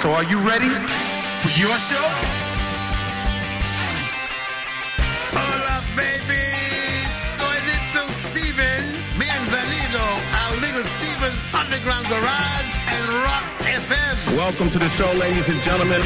So are you ready? For your show? Hola, baby. Soy Little Steven. Bienvenido a Little Steven's Underground Garage and Rock FM. Welcome to the show, ladies and gentlemen.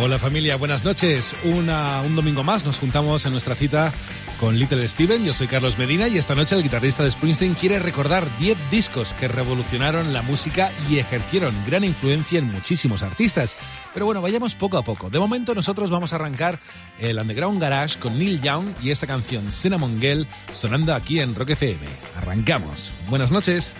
Hola familia, buenas noches. Una, un domingo más nos juntamos en nuestra cita con Little Steven. Yo soy Carlos Medina y esta noche el guitarrista de Springsteen quiere recordar 10 discos que revolucionaron la música y ejercieron gran influencia en muchísimos artistas. Pero bueno, vayamos poco a poco. De momento nosotros vamos a arrancar el Underground Garage con Neil Young y esta canción Cinnamon Girl sonando aquí en Rock FM. Arrancamos. Buenas noches.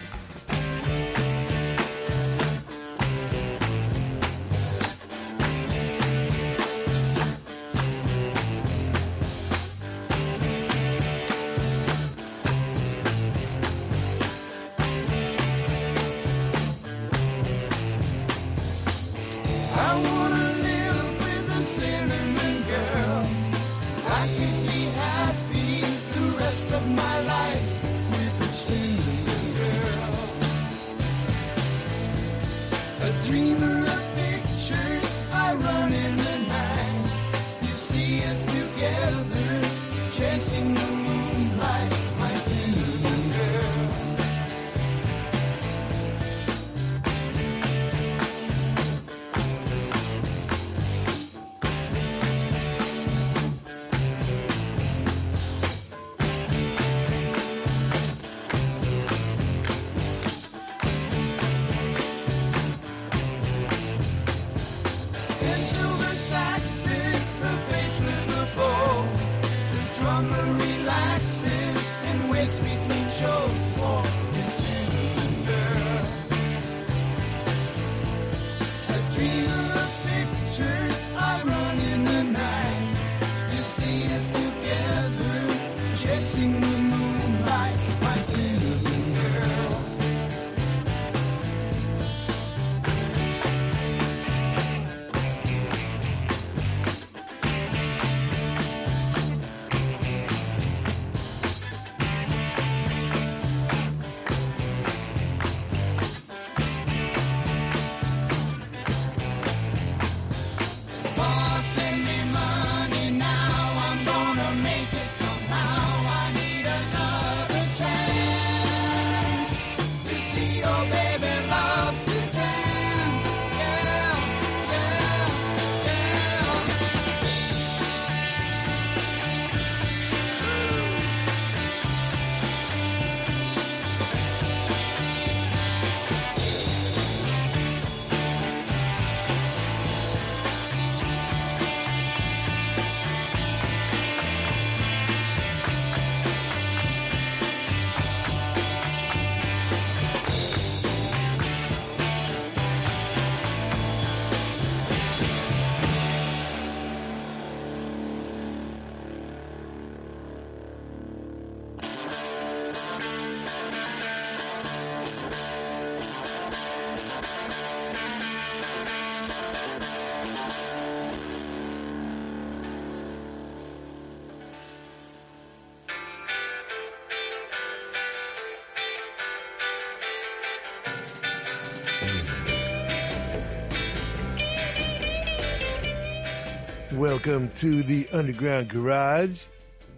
Welcome to the Underground Garage,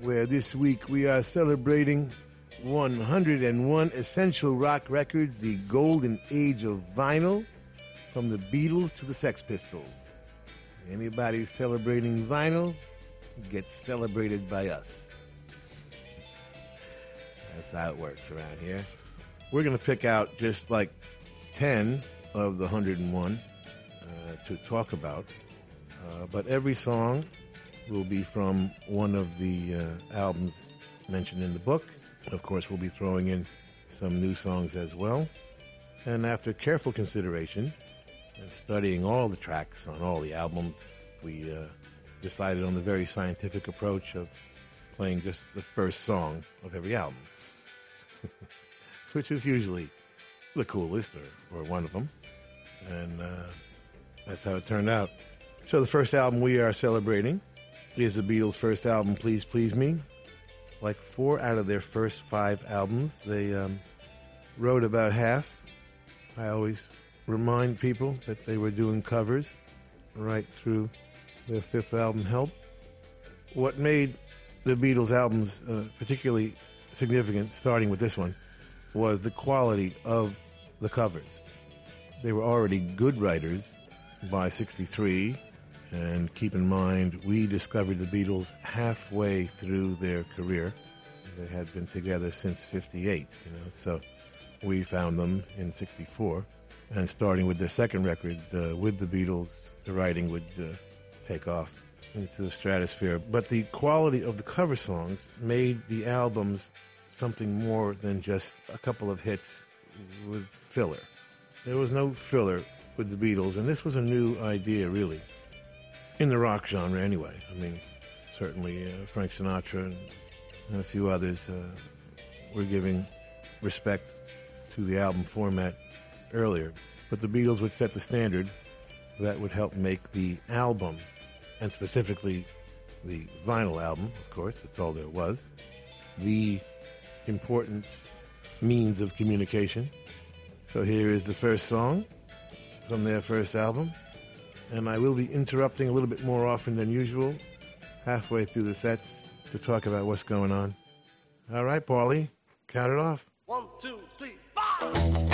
where this week we are celebrating 101 essential rock records, the golden age of vinyl, from the Beatles to the Sex Pistols. Anybody celebrating vinyl gets celebrated by us. That's how it works around here. We're going to pick out just like 10 of the 101 uh, to talk about. Uh, but every song will be from one of the uh, albums mentioned in the book. Of course, we'll be throwing in some new songs as well. And after careful consideration and studying all the tracks on all the albums, we uh, decided on the very scientific approach of playing just the first song of every album, which is usually the coolest or, or one of them. And uh, that's how it turned out. So the first album we are celebrating is the Beatles' first album, Please Please Me. Like four out of their first five albums, they um, wrote about half. I always remind people that they were doing covers right through their fifth album, Help. What made the Beatles albums uh, particularly significant, starting with this one, was the quality of the covers. They were already good writers by 63, and keep in mind, we discovered the Beatles halfway through their career. They had been together since 58, you know, so we found them in 64. And starting with their second record, uh, with the Beatles, the writing would uh, take off into the stratosphere. But the quality of the cover songs made the albums something more than just a couple of hits with filler. There was no filler with the Beatles, and this was a new idea, really, in the rock genre, anyway. I mean, certainly uh, Frank Sinatra and, and a few others uh, were giving respect to the album format earlier. But the Beatles would set the standard that would help make the album, and specifically the vinyl album, of course, that's all there was, the important means of communication. So here is the first song from their first album, and I will be interrupting a little bit more often than usual halfway through the sets to talk about what's going on. All right, Paulie, count it off. One, two, three, five.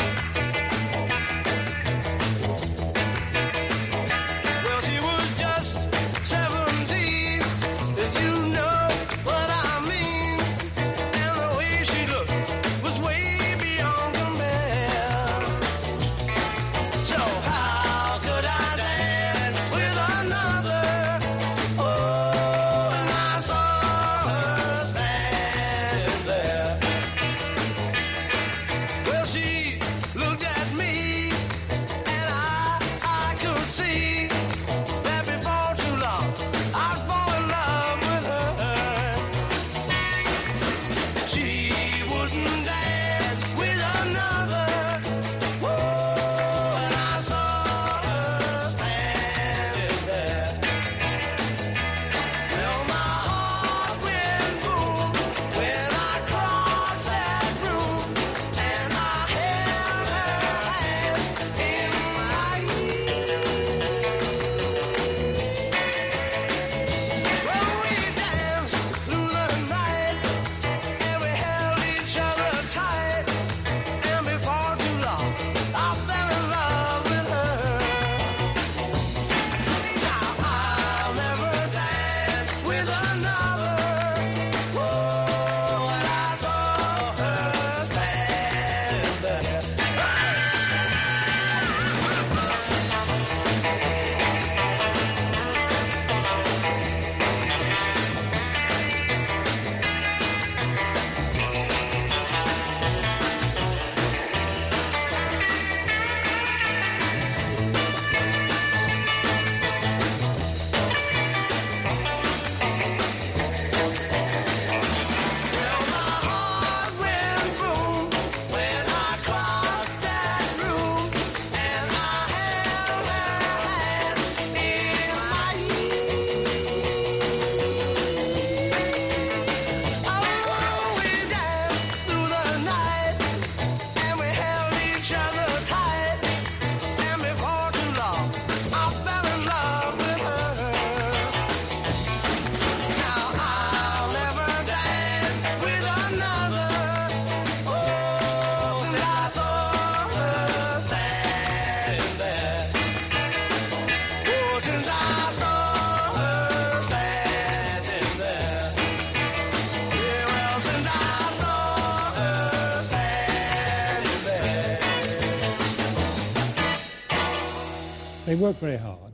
They work very hard,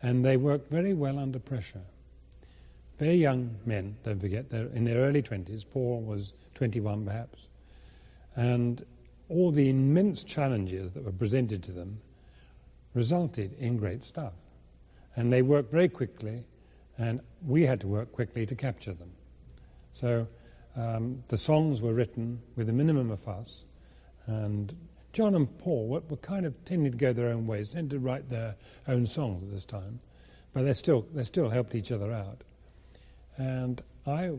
and they work very well under pressure. Very young men, don't forget, they're in their early 20s. Paul was 21 perhaps. And all the immense challenges that were presented to them resulted in great stuff. And they worked very quickly, and we had to work quickly to capture them. So um, the songs were written with a minimum of fuss, and John and Paul were, were kind of tending to go their own ways, tended to write their own songs at this time, but they still they still helped each other out. And I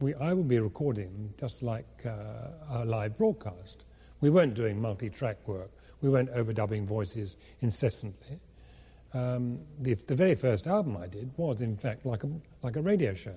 we I will be recording just like uh, a live broadcast. We weren't doing multi-track work. We weren't overdubbing voices incessantly. Um, the, the very first album I did was, in fact, like a, like a radio show.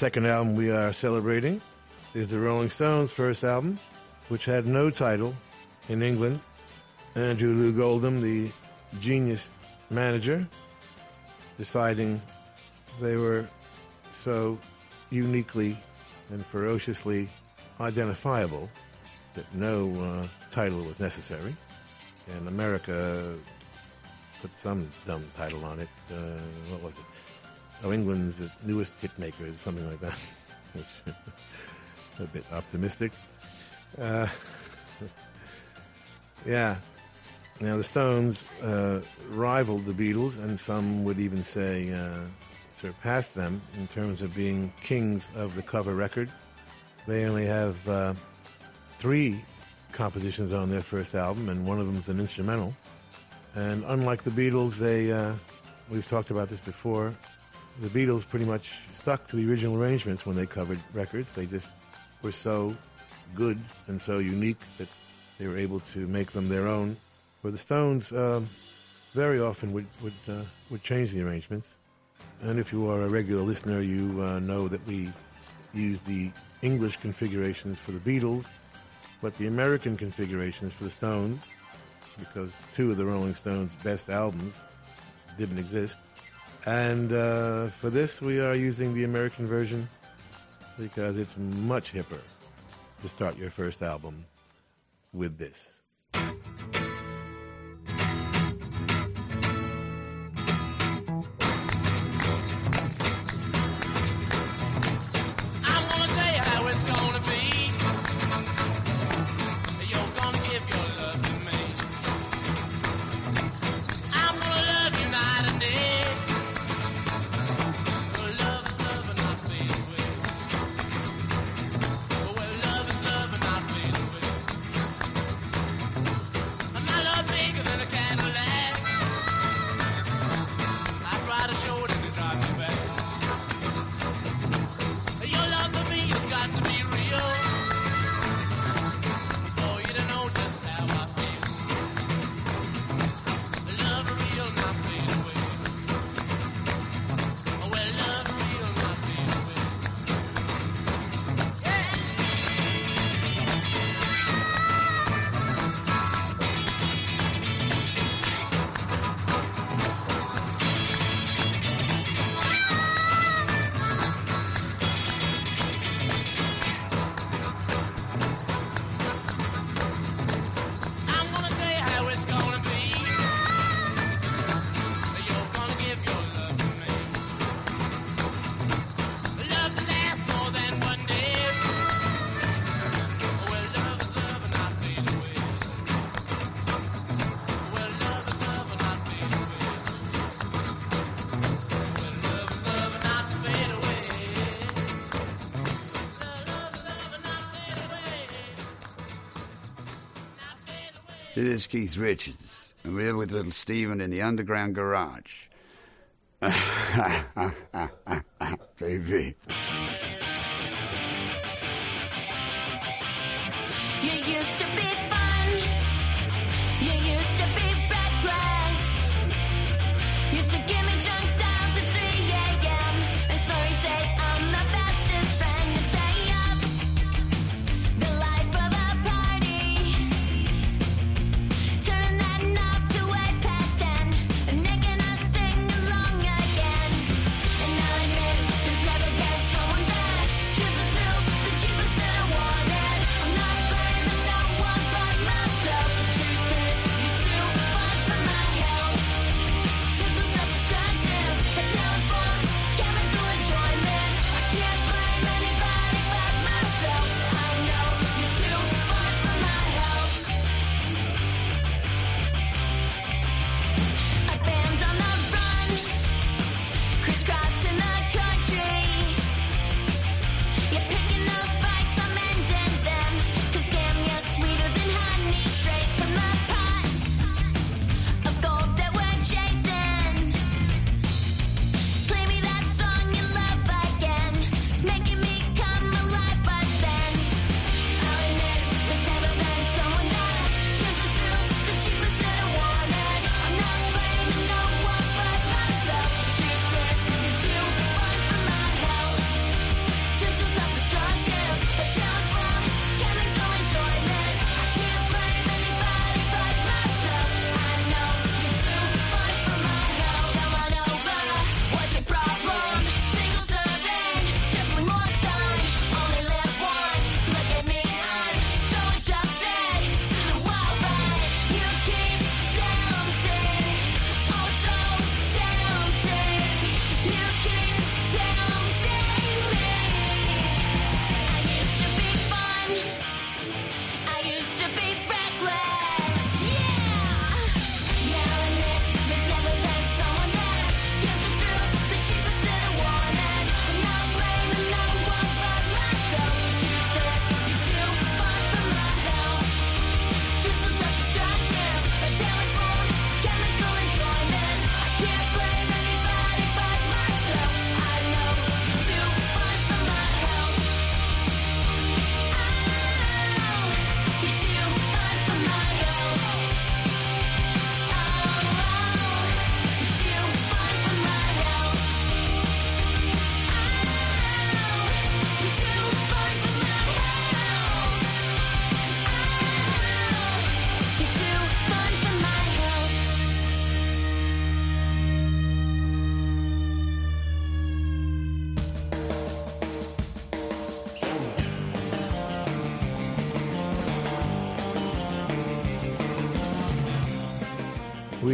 second album we are celebrating is the Rolling Stones' first album, which had no title in England. Andrew Loog Oldham, the genius manager, deciding they were so uniquely and ferociously identifiable that no uh, title was necessary. And America put some dumb title on it. Uh, what was it? Oh, England's newest hit maker, something like that. Which a bit optimistic. Uh, yeah. Now the Stones uh, rivaled the Beatles, and some would even say uh, surpassed them in terms of being kings of the cover record. They only have uh, three compositions on their first album, and one of them is an instrumental. And unlike the Beatles, they uh, we've talked about this before. The Beatles pretty much stuck to the original arrangements when they covered records. They just were so good and so unique that they were able to make them their own. Where the Stones um, very often would would uh, would change the arrangements. And if you are a regular listener, you uh, know that we use the English configurations for the Beatles, but the American configurations for the Stones, because two of the Rolling Stones' best albums didn't exist. And uh, for this, we are using the American version because it's much hipper to start your first album with this. This is Keith Richards, and we're with little Steven in the underground garage. Baby. You used to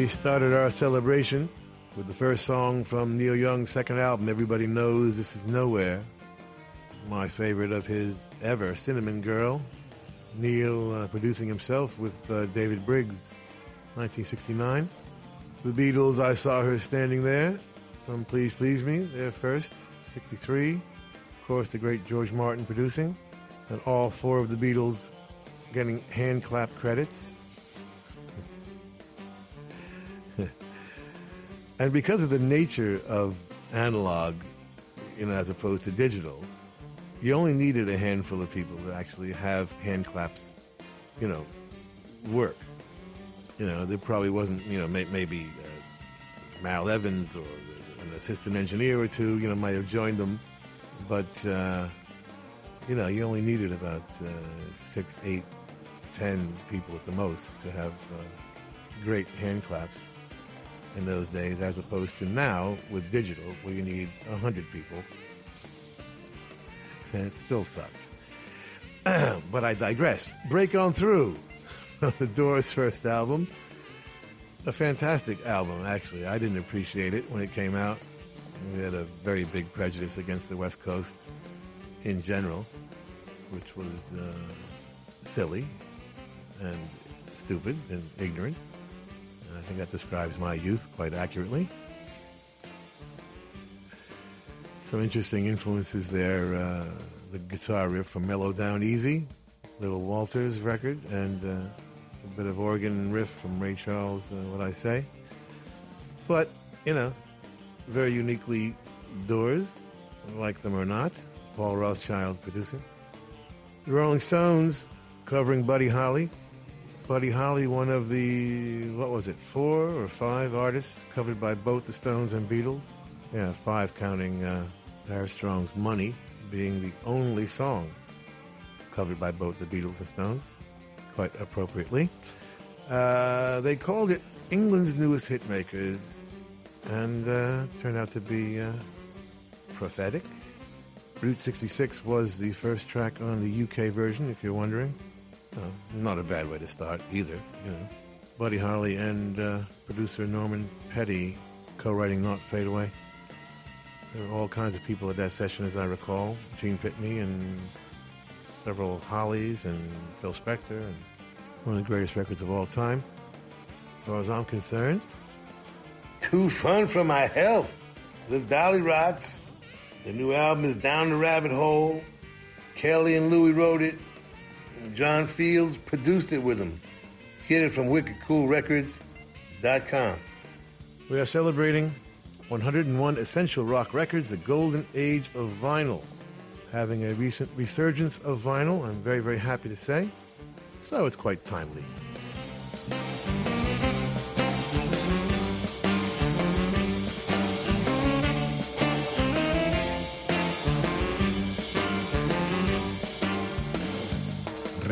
We started our celebration with the first song from Neil Young's second album, Everybody Knows This Is Nowhere. My favorite of his ever, Cinnamon Girl. Neil uh, producing himself with uh, David Briggs, 1969. The Beatles, I saw her standing there from Please Please Me, their first, 63. Of course, the great George Martin producing. And all four of the Beatles getting hand clap credits. And because of the nature of analog, you know, as opposed to digital, you only needed a handful of people to actually have hand claps, you know, work. You know, there probably wasn't, you know, may, maybe uh, Mal Evans or an assistant engineer or two, you know, might have joined them, but uh, you know, you only needed about uh, six, eight, ten people at the most to have uh, great hand claps in those days, as opposed to now with digital, where you need a hundred people, and it still sucks. but I digress. Break on through, the Doors' first album, a fantastic album. Actually, I didn't appreciate it when it came out. We had a very big prejudice against the West Coast in general, which was uh, silly and stupid and ignorant. I think that describes my youth quite accurately. Some interesting influences there. Uh, the guitar riff from Mellow Down Easy, Little Walter's record, and uh, a bit of organ riff from Ray Charles, uh, what I say. But, you know, very uniquely Doors, like them or not. Paul Rothchild producing. The Rolling Stones covering Buddy Holly. Buddy Holly, one of the, what was it, four or five artists covered by both the Stones and Beatles. Yeah, five counting uh, Harry Money being the only song covered by both the Beatles and Stones, quite appropriately. Uh, they called it England's newest hitmakers, and uh, turned out to be uh, prophetic. Route 66 was the first track on the UK version, if you're wondering. Uh, not a bad way to start either, you know. Buddy Holly and uh, producer Norman Petty co-writing "Not Fade Away." There were all kinds of people at that session, as I recall. Gene Pitney and several Hollies and Phil Spector, and one of the greatest records of all time. As far as I'm concerned, too fun for my health. The Dollyrots. The new album is Down the Rabbit Hole. Kelly and Louie wrote it. John Fields produced it with him. Get it from wickedcoolrecords.com. We are celebrating 101 Essential Rock Records, the golden age of vinyl. Having a recent resurgence of vinyl, I'm very, very happy to say. So it's quite timely.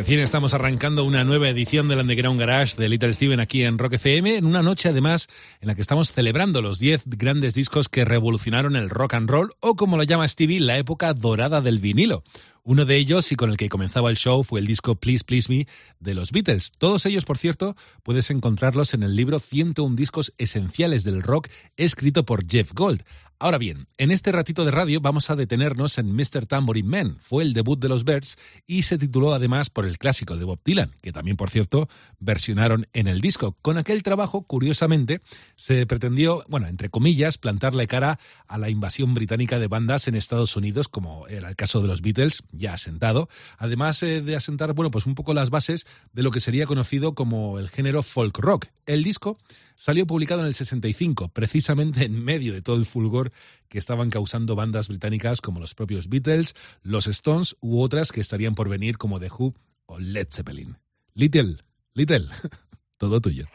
Recién estamos arrancando una nueva edición del Underground Garage de Little Steven aquí en Rock FM, en una noche además en la que estamos celebrando los 10 grandes discos que revolucionaron el rock and roll, o como lo llama Stevie, la época dorada del vinilo. Uno de ellos y con el que comenzaba el show fue el disco Please Please Me de los Beatles. Todos ellos, por cierto, puedes encontrarlos en el libro 101 discos esenciales del rock escrito por Jeff Gold. Ahora bien, en este ratito de radio vamos a detenernos en Mr. Tambourine Man. Fue el debut de los Birds y se tituló además por el clásico de Bob Dylan, que también, por cierto, versionaron en el disco. Con aquel trabajo, curiosamente, se pretendió, bueno, entre comillas, plantarle cara a la invasión británica de bandas en Estados Unidos, como era el caso de los Beatles, ya asentado, además eh, de asentar, bueno, pues un poco las bases de lo que sería conocido como el género folk rock. El disco salió publicado en el 65, precisamente en medio de todo el fulgor que estaban causando bandas británicas como los propios Beatles, los Stones u otras que estarían por venir como The Who o Led Zeppelin. Little, Little, todo tuyo.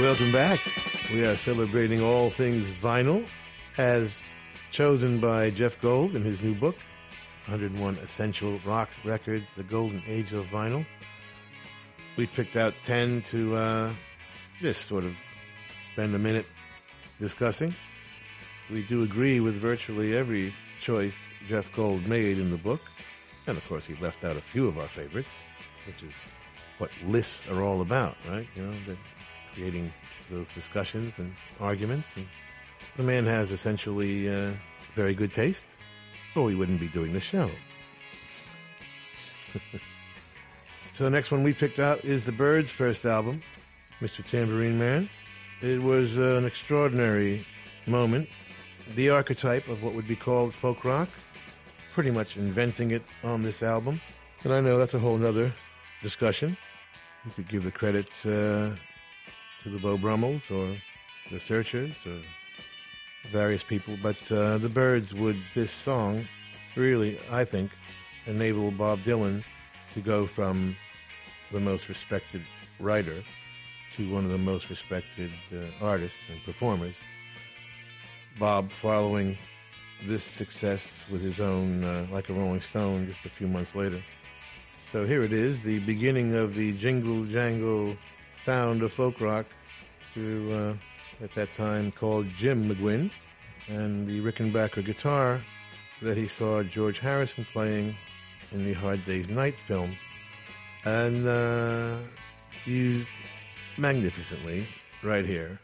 Welcome back. We are celebrating all things vinyl as chosen by Jeff Gold in his new book, 101 Essential Rock Records, The Golden Age of Vinyl. We've picked out 10 to uh, just sort of spend a minute discussing. We do agree with virtually every choice Jeff Gold made in the book. And of course, he left out a few of our favorites, which is what lists are all about, right? You know, the, creating those discussions and arguments. And the man has essentially uh, very good taste, or he wouldn't be doing the show. so the next one we picked out is the Byrds' first album, Mr. Tambourine Man. It was uh, an extraordinary moment, the archetype of what would be called folk rock, pretty much inventing it on this album. And I know that's a whole nother discussion. You could give the credit uh, to the Beau Brummels or the Searchers or various people, but uh, the Byrds would, this song, really, I think, enable Bob Dylan to go from the most respected writer to one of the most respected uh, artists and performers. Bob following this success with his own uh, Like a Rolling Stone just a few months later. So here it is, the beginning of the jingle jangle sound of folk rock through, uh, at that time, called Jim McGuinn, and the Rickenbacker guitar that he saw George Harrison playing in the Hard Day's Night film, and uh, used magnificently right here.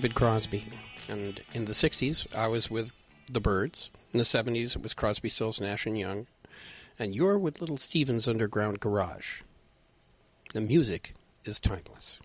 David Crosby. And in the 60s, I was with the Byrds. In the 70s, it was Crosby, Stills, Nash, and Young. And you're with Little Steven's Underground Garage. The music is timeless.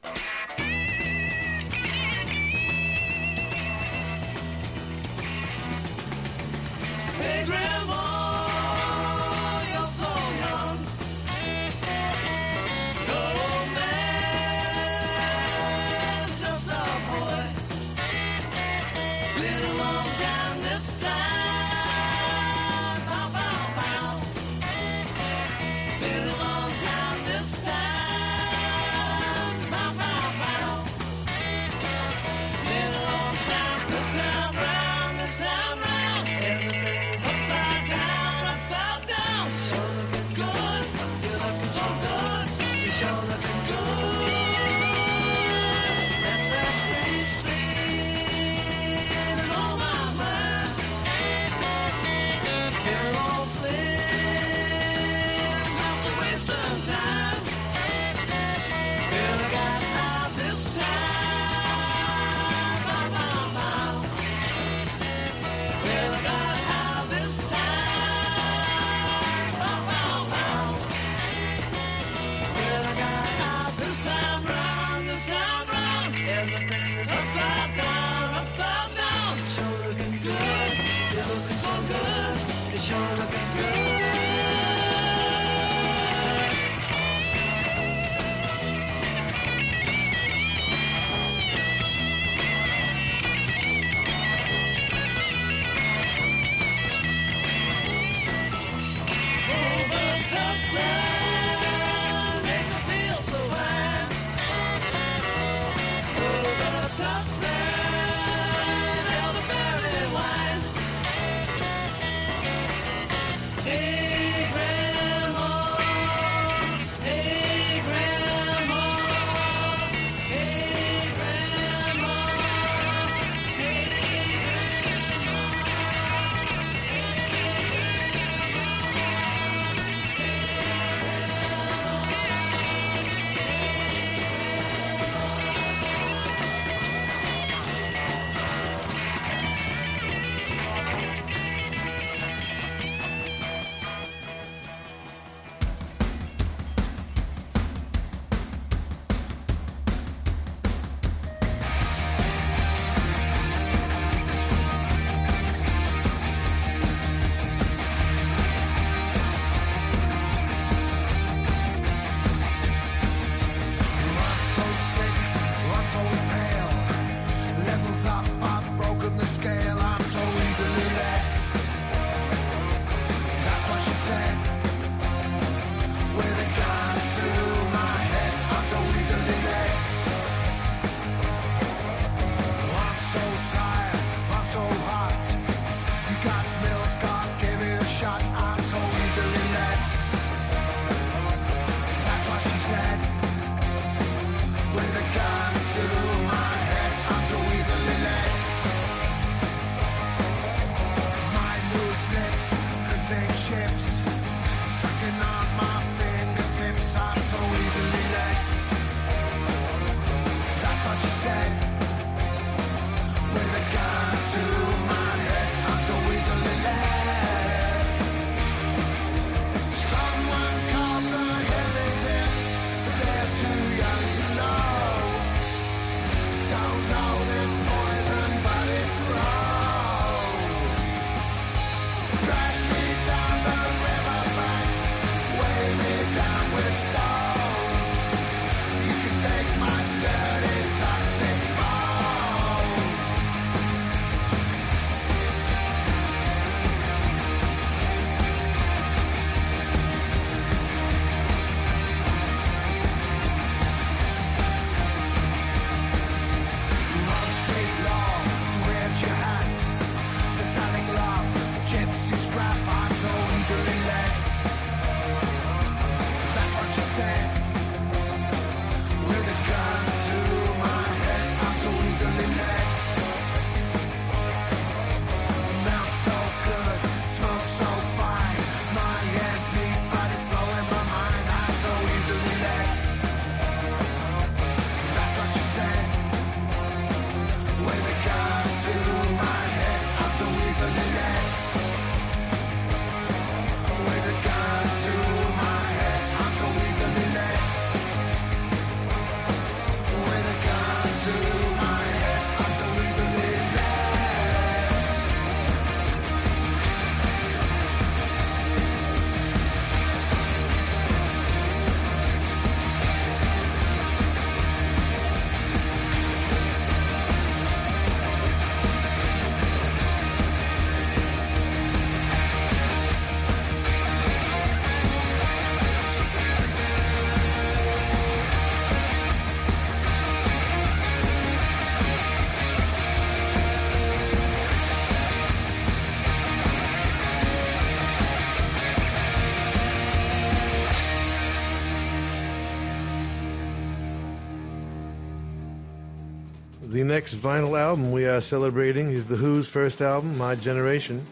Next vinyl album we are celebrating is The Who's first album, My Generation.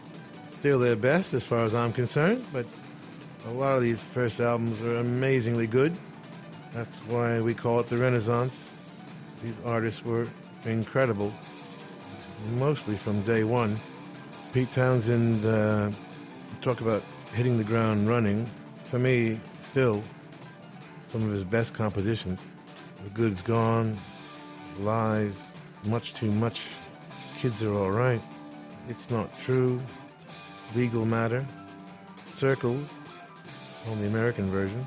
Still their best as far as I'm concerned, but a lot of these first albums are amazingly good. That's why we call it the Renaissance. These artists were incredible, mostly from day one. Pete Townshend, uh, talk about hitting the ground running. For me, still, some of his best compositions. The Good's Gone, Lies, Much Too Much, Kids Are Alright, It's Not True, Legal Matter, Circles, on the American version.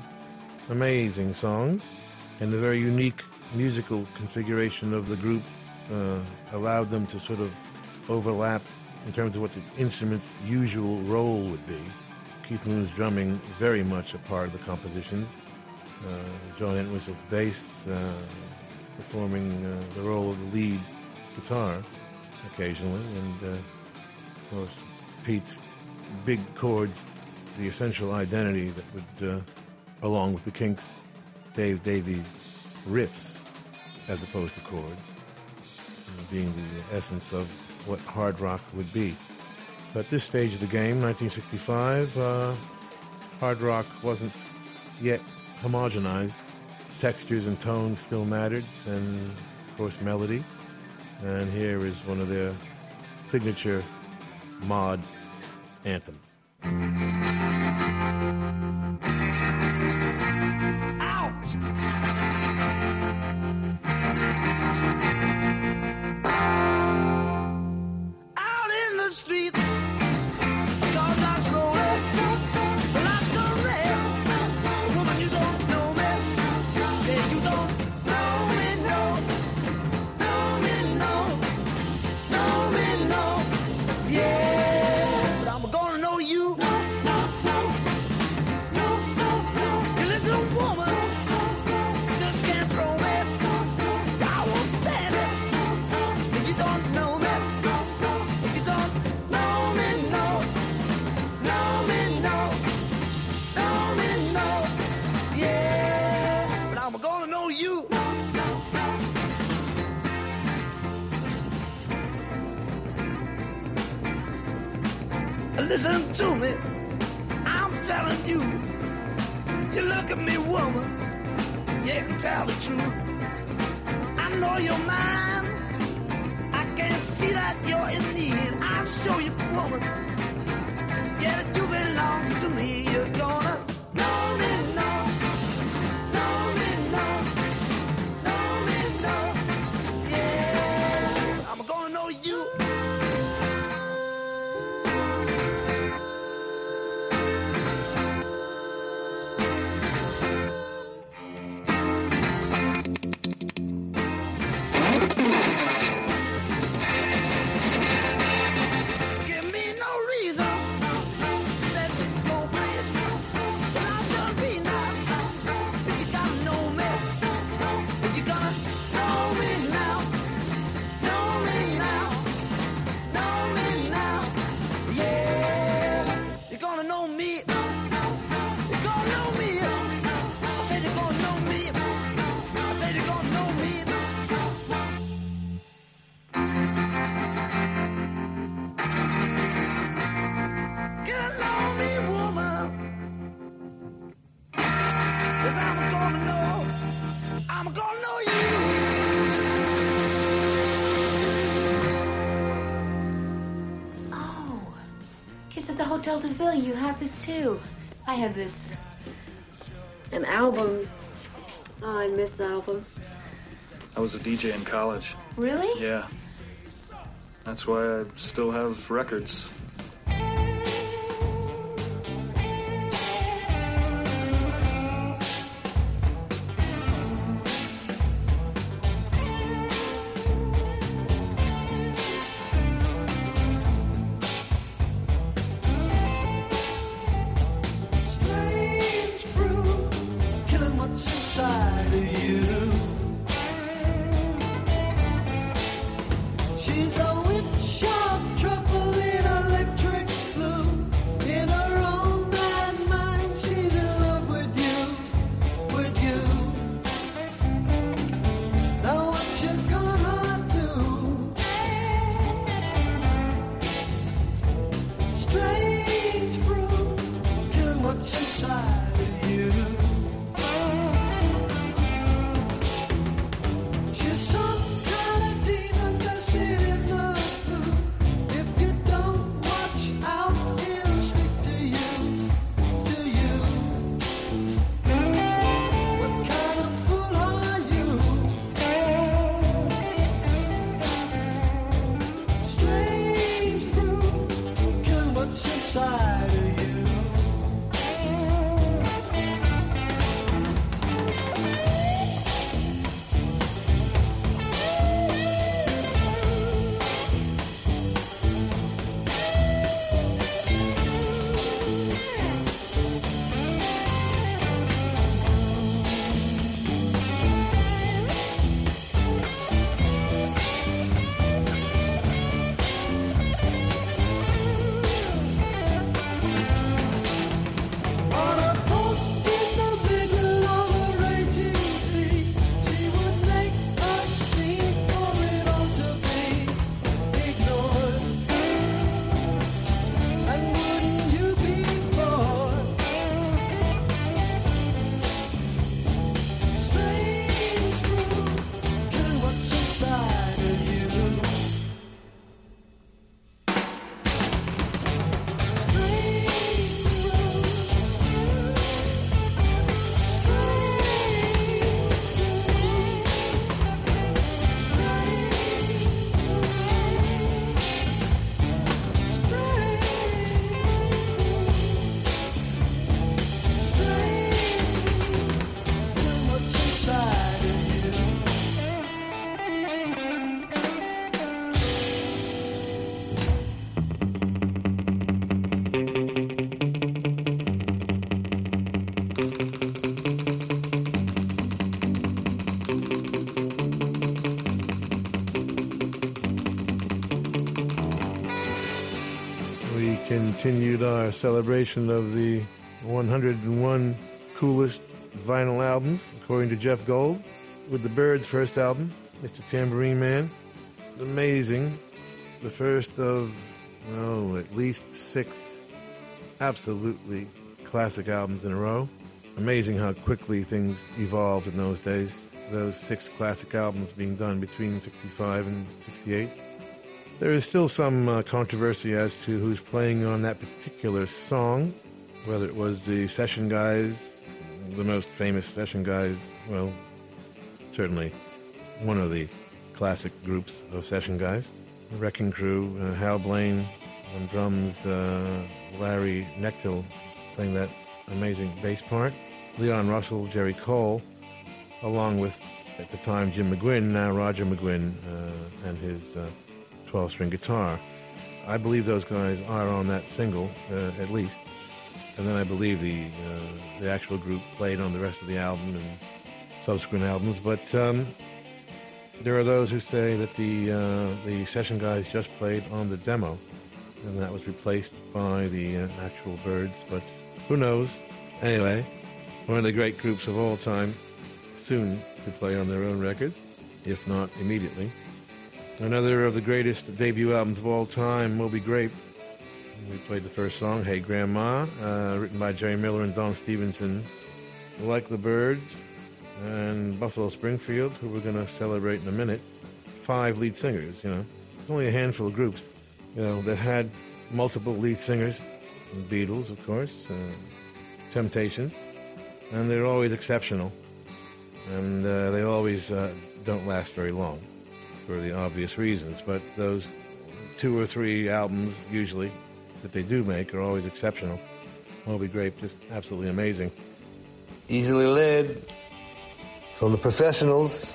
Amazing songs, and the very unique musical configuration of the group uh, allowed them to sort of overlap in terms of what the instrument's usual role would be. Keith Moon's drumming very much a part of the compositions. Uh, John Entwistle's bass uh, performing uh, the role of the lead guitar occasionally, and uh, of course Pete's big chords, the essential identity that would, uh, along with the Kinks, Dave Davies riffs as opposed to chords, being the essence of what hard rock would be. But this stage of the game, 1965, uh, hard rock wasn't yet homogenized. Textures and tones still mattered, and of course, melody. And here is one of their signature mod anthems. Look at me, woman, can tell the truth. I know you're mine. I can't see that you're in need. I'll show you, woman. Yeah, that you belong to me. You're gonna have this. And albums. Oh, I miss albums. I was a DJ in college. Really? Yeah. That's why I still have records. side. Our celebration of the 101 coolest vinyl albums, according to Jeff Gold, with the Byrds' first album, Mr. Tambourine Man. Amazing. The first of, oh, at least six absolutely classic albums in a row. Amazing how quickly things evolved in those days. Those six classic albums being done between 65 and 68. There is still some uh, controversy as to who's playing on that particular song, whether it was the session guys, the most famous session guys, well, certainly one of the classic groups of session guys. The Wrecking Crew, uh, Hal Blaine on drums, uh, Larry Knechtel playing that amazing bass part, Leon Russell, Jerry Cole, along with, at the time, Jim McGuinn, now Roger McGuinn, uh, and his 12 string guitar. I believe those guys are on that single, uh, at least. And then I believe the uh, the actual group played on the rest of the album and subsequent albums. But um, there are those who say that the uh, the session guys just played on the demo, and that was replaced by the uh, actual Byrds. But who knows? Anyway, one of the great groups of all time, soon to play on their own records, if not immediately. Another of the greatest debut albums of all time, Will Be Great. We played the first song, Hey Grandma, uh, written by Jerry Miller and Don Stevenson. Like the Byrds and Buffalo Springfield, who we're going to celebrate in a minute. Five lead singers, you know. Only a handful of groups, you know, that had multiple lead singers. The Beatles, of course, uh, Temptations, and they're always exceptional. And uh, they always uh, don't last very long for the obvious reasons, but those two or three albums usually that they do make are always exceptional. Moby Grape, just absolutely amazing. Easily led from the professionals,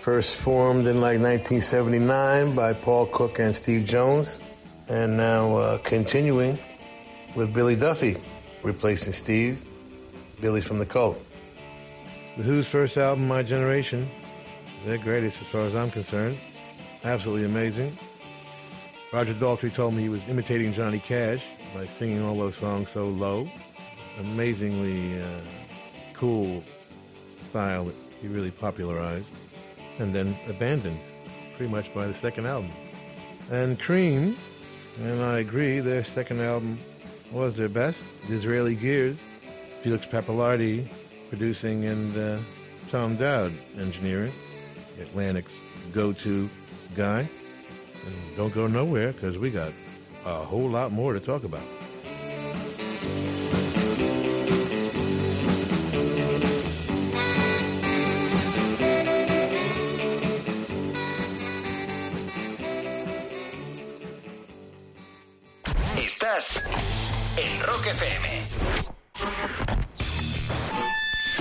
first formed in like 1979 by Paul Cook and Steve Jones, and now uh, continuing with Billy Duffy, replacing Steve, Billy from the Cult. The Who's first album, My Generation, they're greatest as far as I'm concerned. Absolutely amazing. Roger Daltrey told me he was imitating Johnny Cash by singing all those songs so low. Amazingly uh, cool style that he really popularized and then abandoned pretty much by the second album. And Cream, and I agree, their second album was their best. Disraeli Gears, Felix Pappalardi producing, and uh, Tom Dowd engineering. Atlantic's go-to guy. And don't go nowhere because we got a whole lot more to talk about. Estás en Rock FM.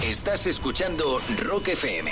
Estás escuchando Rock FM.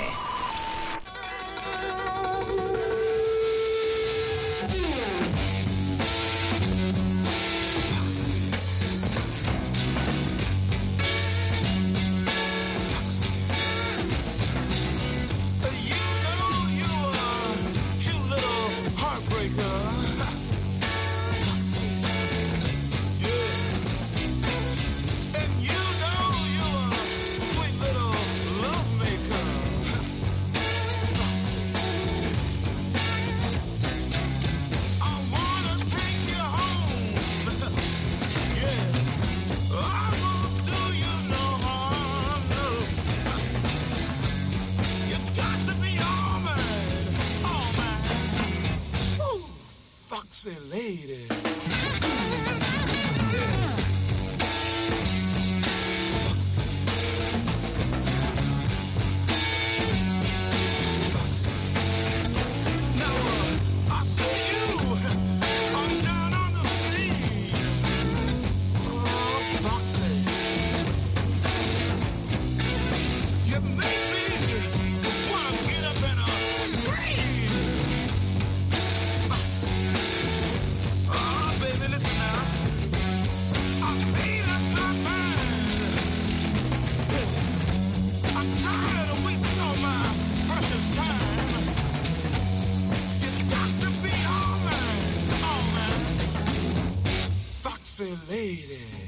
Foxy lady.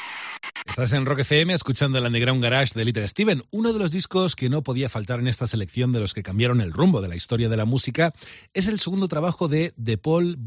Estás en Rock FM escuchando el Underground Garage de Little Steven, uno de los discos que no podía faltar en esta selección de los que cambiaron el rumbo de la historia de la música. Es el segundo trabajo de The Paul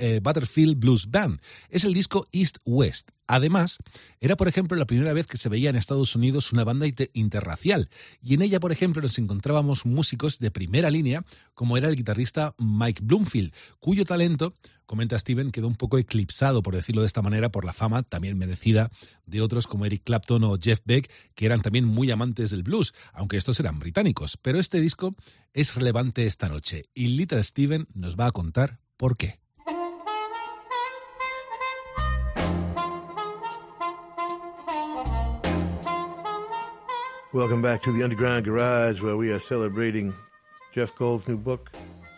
eh, Butterfield Blues Band. Es el disco East West. Además, era por ejemplo la primera vez que se veía en Estados Unidos una banda inter- interracial y en ella por ejemplo nos encontrábamos músicos de primera línea como era el guitarrista Mike Bloomfield, cuyo talento, comenta Steven, quedó un poco eclipsado por decirlo de esta manera por la fama también merecida de otros como Eric Clapton o Jeff Beck que eran también muy amantes del blues, aunque estos eran británicos. Pero este disco es relevante esta noche y Little Steven nos va a contar por qué. Welcome back to the Underground Garage, where we are celebrating Jeff Gold's new book,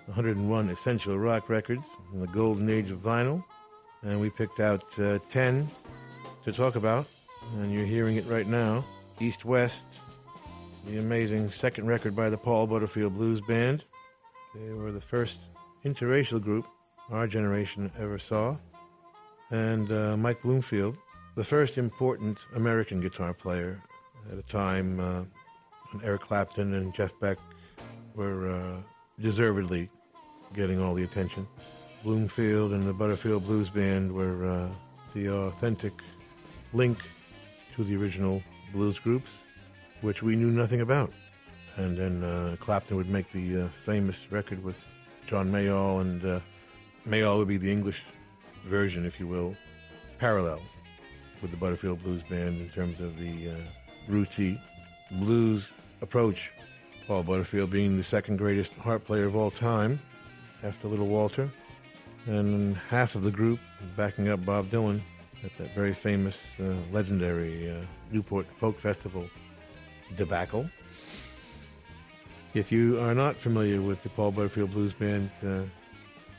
101 Essential Rock Records in the Golden Age of Vinyl. And we picked out uh, 10 to talk about, and you're hearing it right now East West, the amazing second record by the Paul Butterfield Blues Band. They were the first interracial group our generation ever saw. And uh, Mike Bloomfield, the first important American guitar player at a time uh, when Eric Clapton and Jeff Beck were uh, deservedly getting all the attention. Bloomfield and the Butterfield Blues Band were uh, the authentic link to the original blues groups, which we knew nothing about. And then uh, Clapton would make the uh, famous record with John Mayall, and uh, Mayall would be the English version, if you will, parallel with the Butterfield Blues Band in terms of the uh, rootsy blues approach. Paul Butterfield being the second greatest harp player of all time after Little Walter, and half of the group backing up Bob Dylan at that very famous, uh, legendary uh, Newport Folk Festival debacle. If you are not familiar with the Paul Butterfield Blues Band, uh,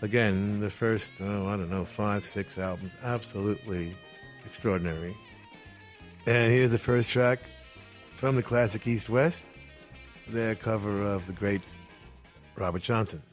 again, the first, oh, I don't know, five, six albums, absolutely extraordinary. And here's the first track from the classic East West, their cover of the great Robert Johnson.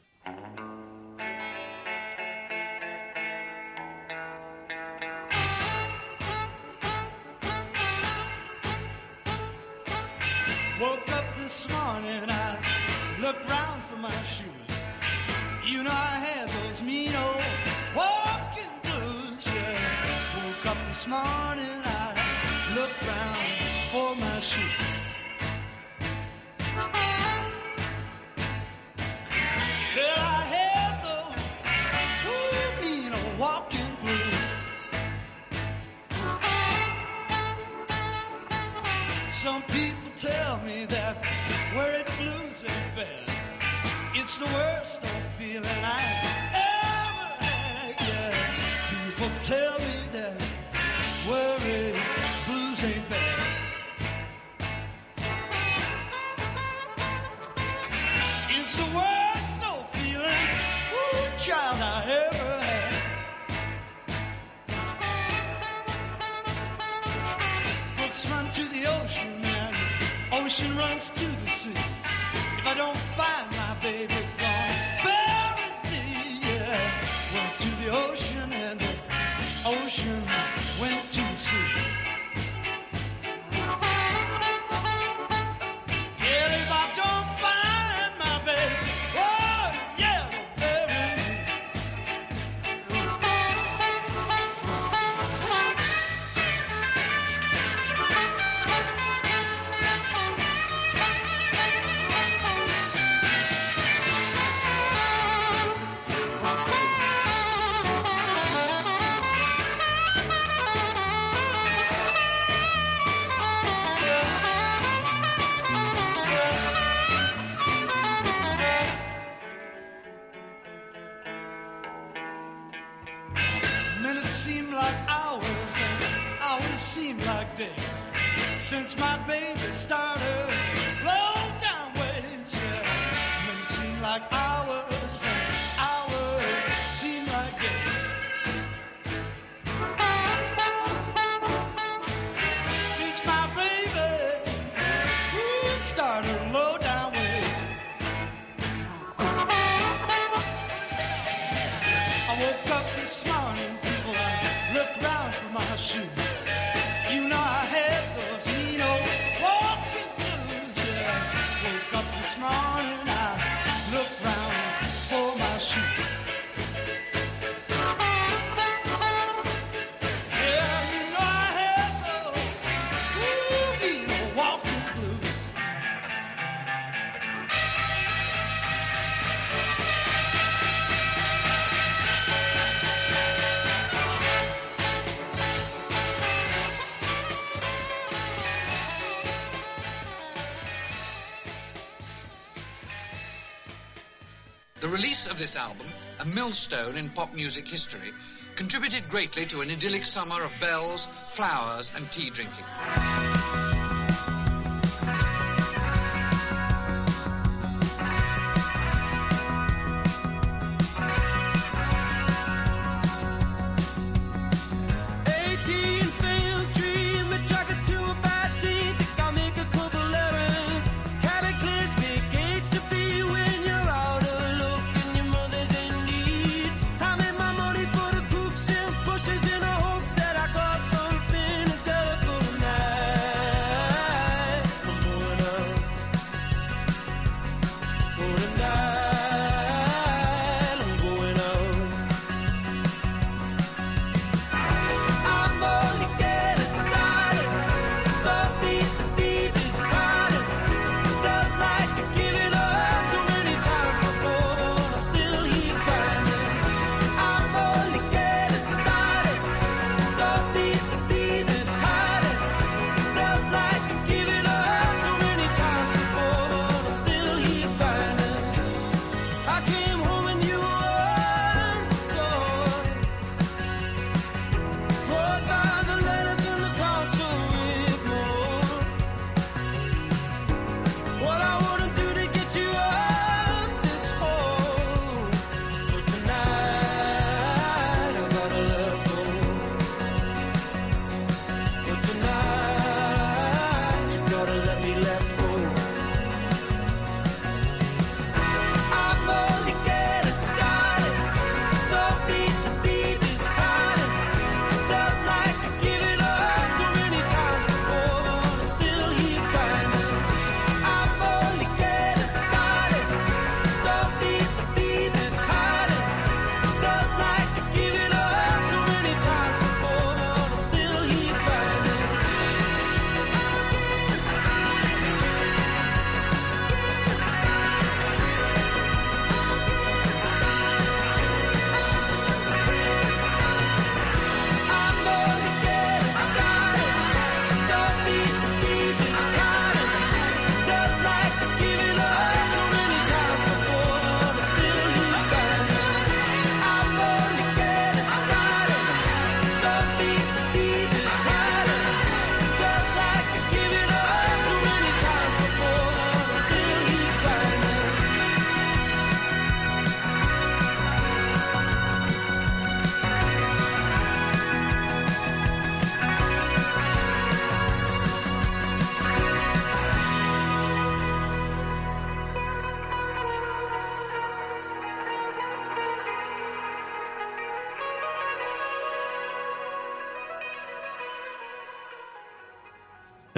this album, a millstone in pop music history, contributed greatly to an idyllic summer of bells, flowers, and tea drinking.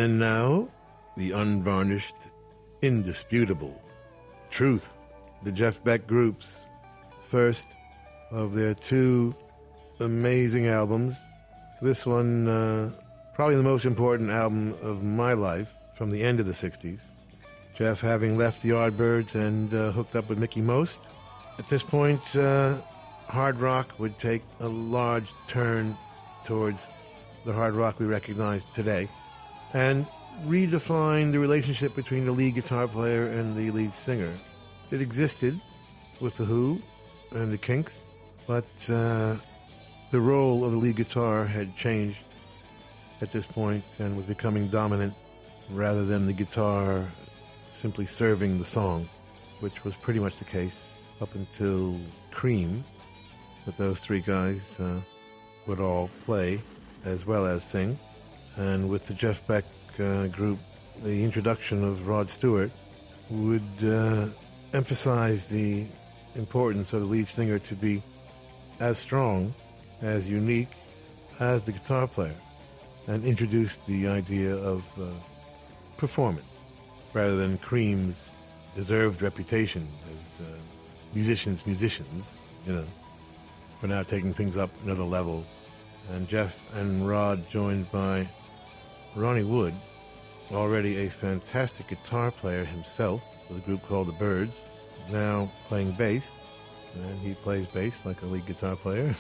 And now, the unvarnished, indisputable truth. The Jeff Beck Group's first of their two amazing albums. This one, uh, probably the most important album of my life from the end of the 60s. Jeff having left the Yardbirds and uh, hooked up with Mickie Most. At this point, uh, hard rock would take a large turn towards the hard rock we recognize today and redefine the relationship between the lead guitar player and the lead singer. It existed with The Who and the Kinks, but uh, the role of the lead guitar had changed at this point and was becoming dominant rather than the guitar simply serving the song, which was pretty much the case up until Cream, that those three guys uh, would all play as well as sing. And with the Jeff Beck uh, group, the introduction of Rod Stewart would uh, emphasize the importance of the lead singer to be as strong, as unique as the guitar player, and introduced the idea of uh, performance rather than Cream's deserved reputation as uh, musicians, musicians, you know, for now taking things up another level. And Jeff and Rod joined by Ronnie Wood, already a fantastic guitar player himself with a group called the Birds, now playing bass. And he plays bass like a lead guitar player.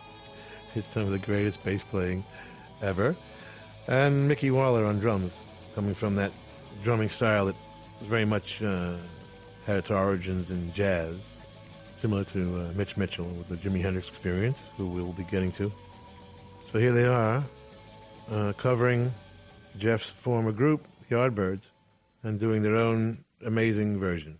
it's some of the greatest bass playing ever. And Mickey Waller on drums, coming from that drumming style that very much uh, had its origins in jazz, similar to uh, Mitch Mitchell with the Jimi Hendrix experience, who we'll be getting to. So here they are, uh, covering Jeff's former group, the Yardbirds, and doing their own amazing version.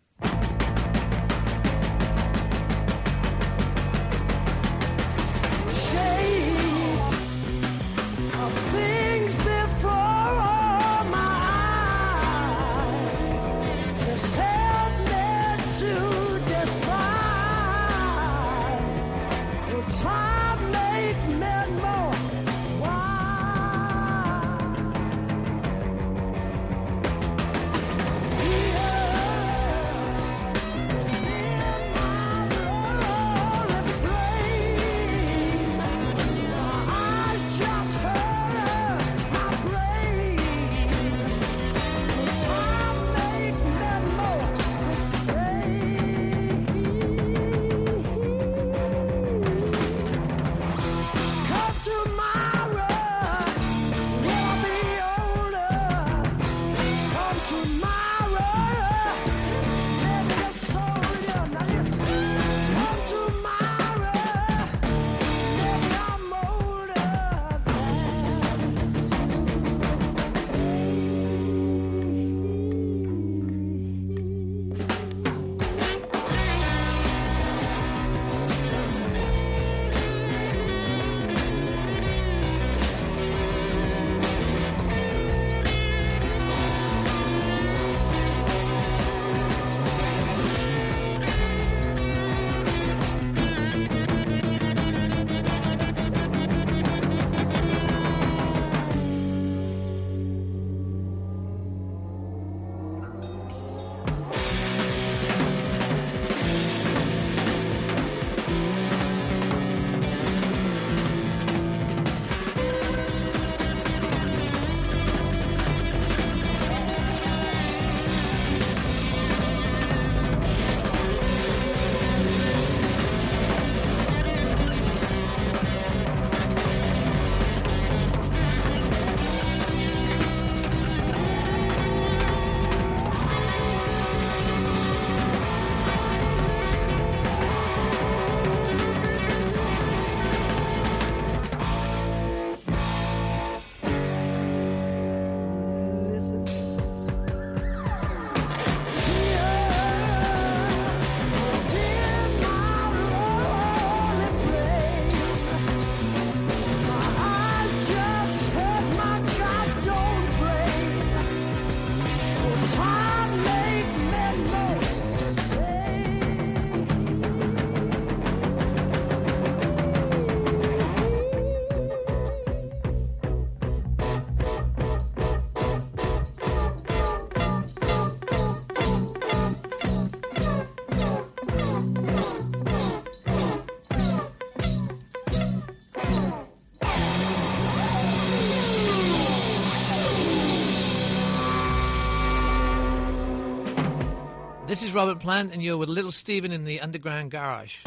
This is Robert Plant, and you're with Little Steven in the Underground Garage.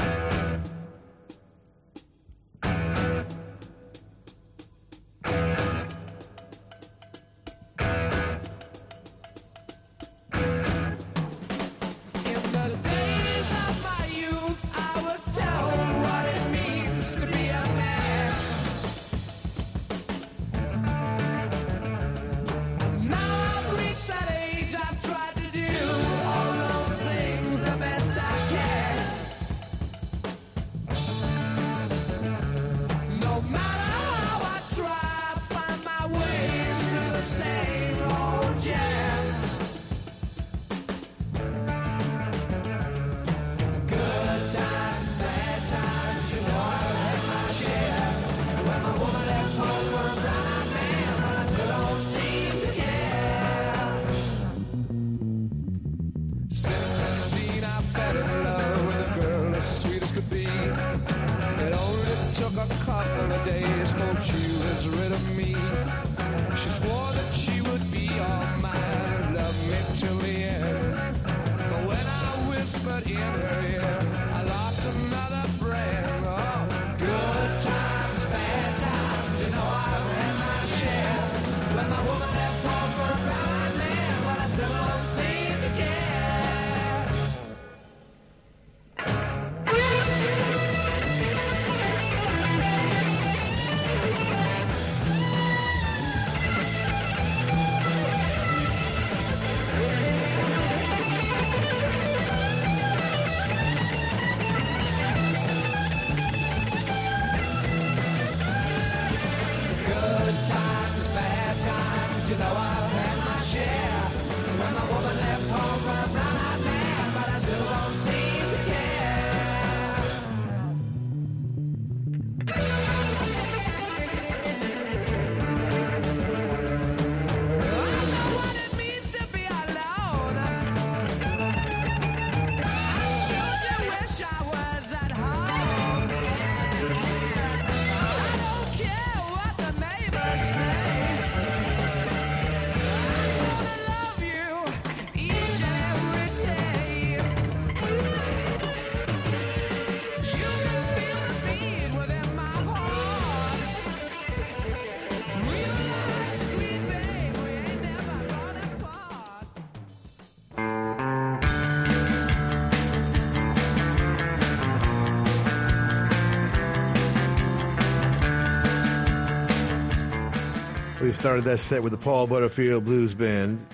Started that set with the Paul Butterfield Blues Band,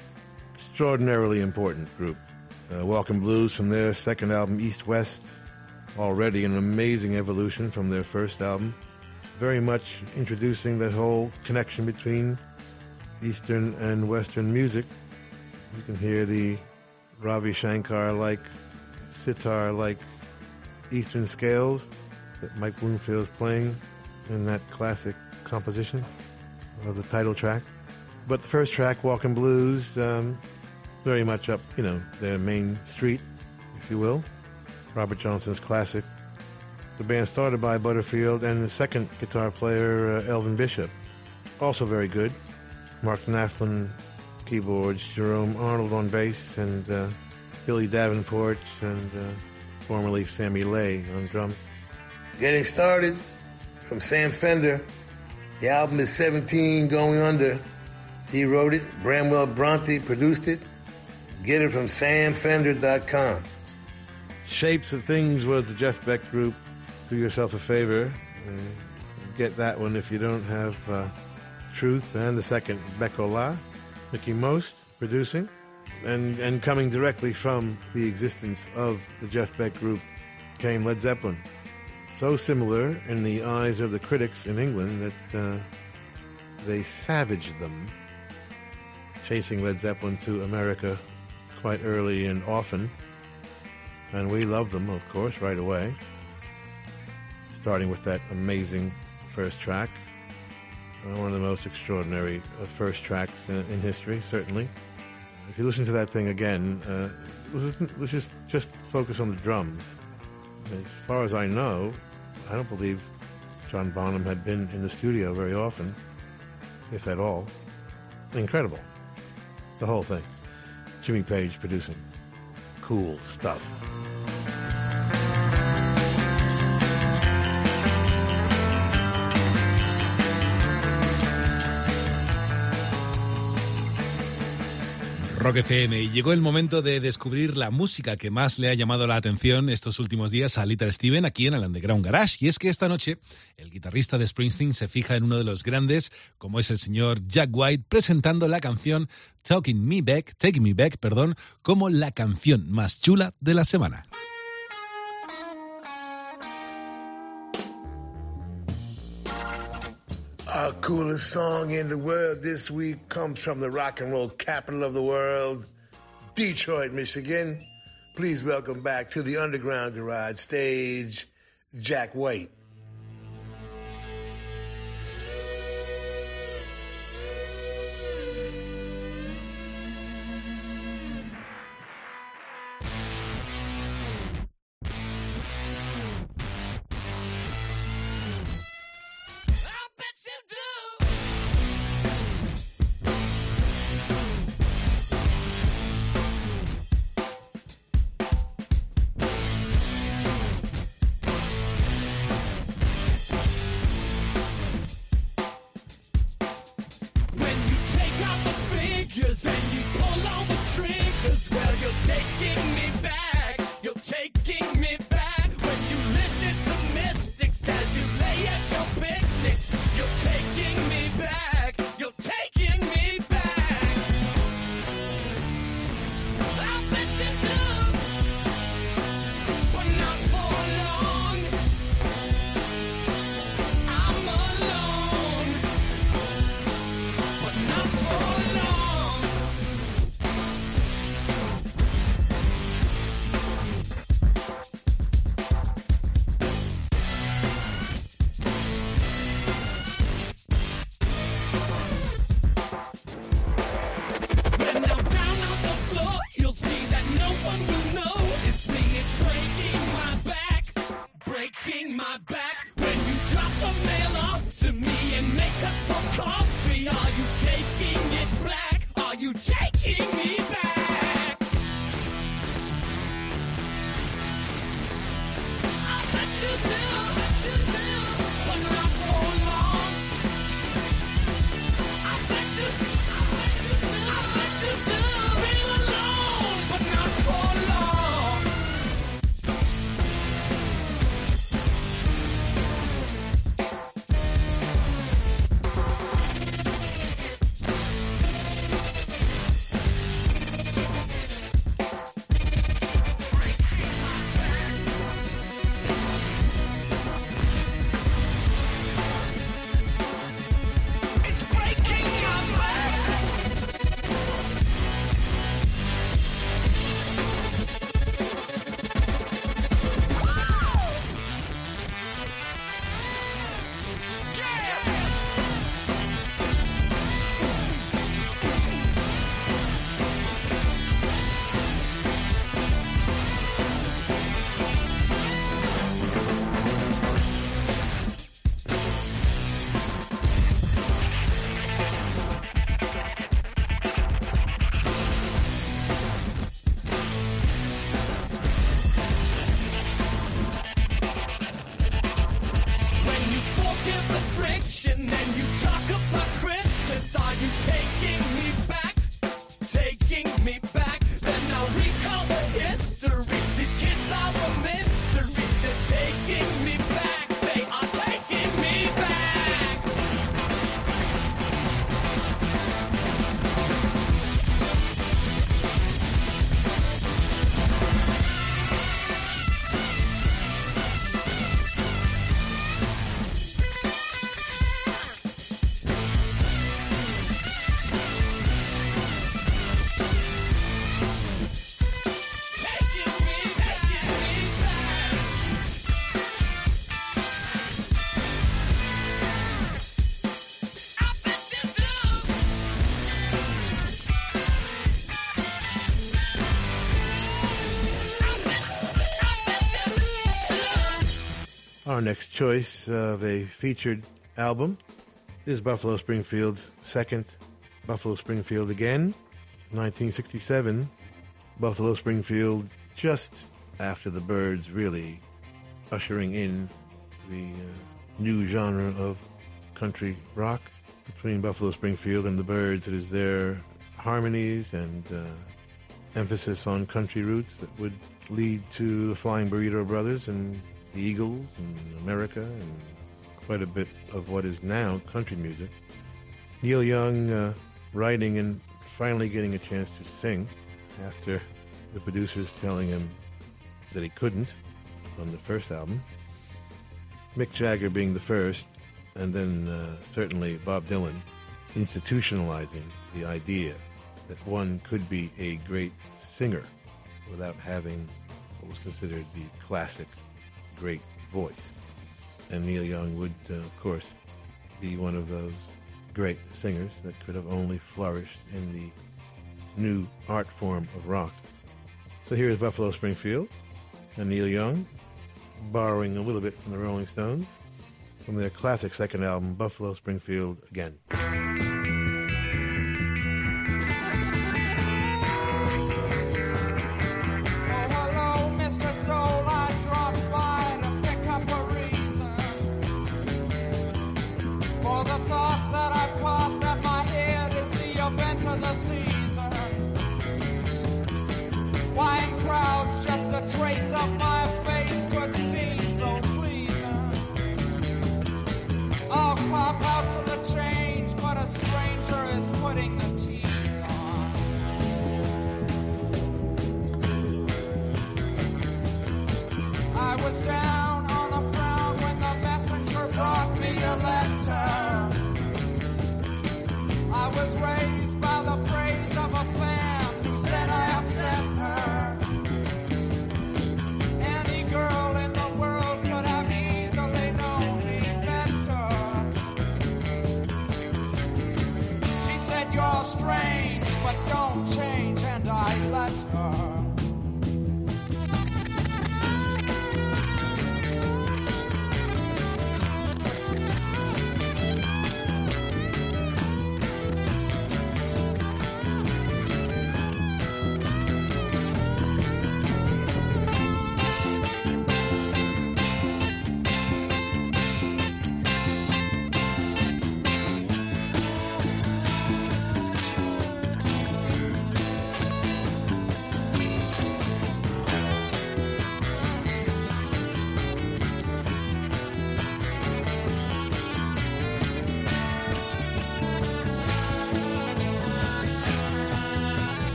extraordinarily important group. Uh, Welcome Blues from their second album, East West, already an amazing evolution from their first album. Very much introducing that whole connection between Eastern and Western music. You can hear the Ravi Shankar like, sitar like Eastern scales that Mike Bloomfield's playing in that classic composition of the title track. But the first track, Walking Blues, um, very much up, you know, their main street, if you will. Robert Johnson's classic. The band started by Butterfield and the second guitar player, uh, Elvin Bishop. Also very good. Mark Naftalin keyboards, Jerome Arnold on bass, and uh, Billy Davenport and uh, formerly Sammy Lay on drums. Getting started from Sam Fender. The album is 17 Going Under. He wrote it. Bramwell Bronte produced it. Get it from samfender.com. Shapes of Things was the Jeff Beck group. Do yourself a favor. Uh, get that one if you don't have uh, Truth. And the second, Beck-Ola. Mickie Most producing. And, and coming directly from the existence of the Jeff Beck group came Led Zeppelin. So similar in the eyes of the critics in England that uh, they savaged them, chasing Led Zeppelin to America quite early and often. And we love them, of course, right away. Starting with that amazing first track. Uh, one of the most extraordinary uh, first tracks in, in history, certainly. If you listen to that thing again, uh, let's, let's just, just focus on the drums. As far as I know, I don't believe John Bonham had been in the studio very often, if at all. Incredible. The whole thing. Jimmy Page producing. cool stuff. Rock FM y llegó el momento de descubrir la música que más le ha llamado la atención estos últimos días a Little Steven aquí en el Underground Garage. Y es que esta noche el guitarrista de Springsteen se fija en uno de los grandes, como es el señor Jack White, presentando la canción Talking Me Back, Taking Me Back, perdón, como la canción más chula de la semana. Our coolest song in the world this week comes from the rock and roll capital of the world, Detroit, Michigan. Please welcome back to the Underground Garage stage, Jack White. Me back? Choice of a featured album is Buffalo Springfield's second Buffalo Springfield again, 1967. Buffalo Springfield just after the Byrds really ushering in the uh, new genre of country rock between Buffalo Springfield and the Byrds. It is their harmonies and uh, emphasis on country roots that would lead to the Flying Burrito Brothers and the Eagles and America and quite a bit of what is now country music. Neil Young uh, writing and finally getting a chance to sing after the producers telling him that he couldn't on the first album. Mick Jagger being the first, and then uh, certainly Bob Dylan institutionalizing the idea that one could be a great singer without having what was considered the classic great voice. And Neil Young would, uh, of course, be one of those great singers that could have only flourished in the new art form of rock. So here is Buffalo Springfield and Neil Young, borrowing a little bit from the Rolling Stones from their classic second album, Buffalo Springfield Again.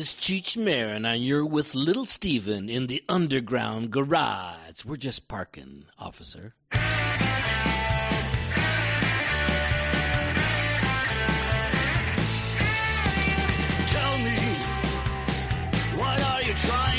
Is Cheech Marin, and you're with Little Steven in the underground garage. We're just parking, officer. Tell me, what are you trying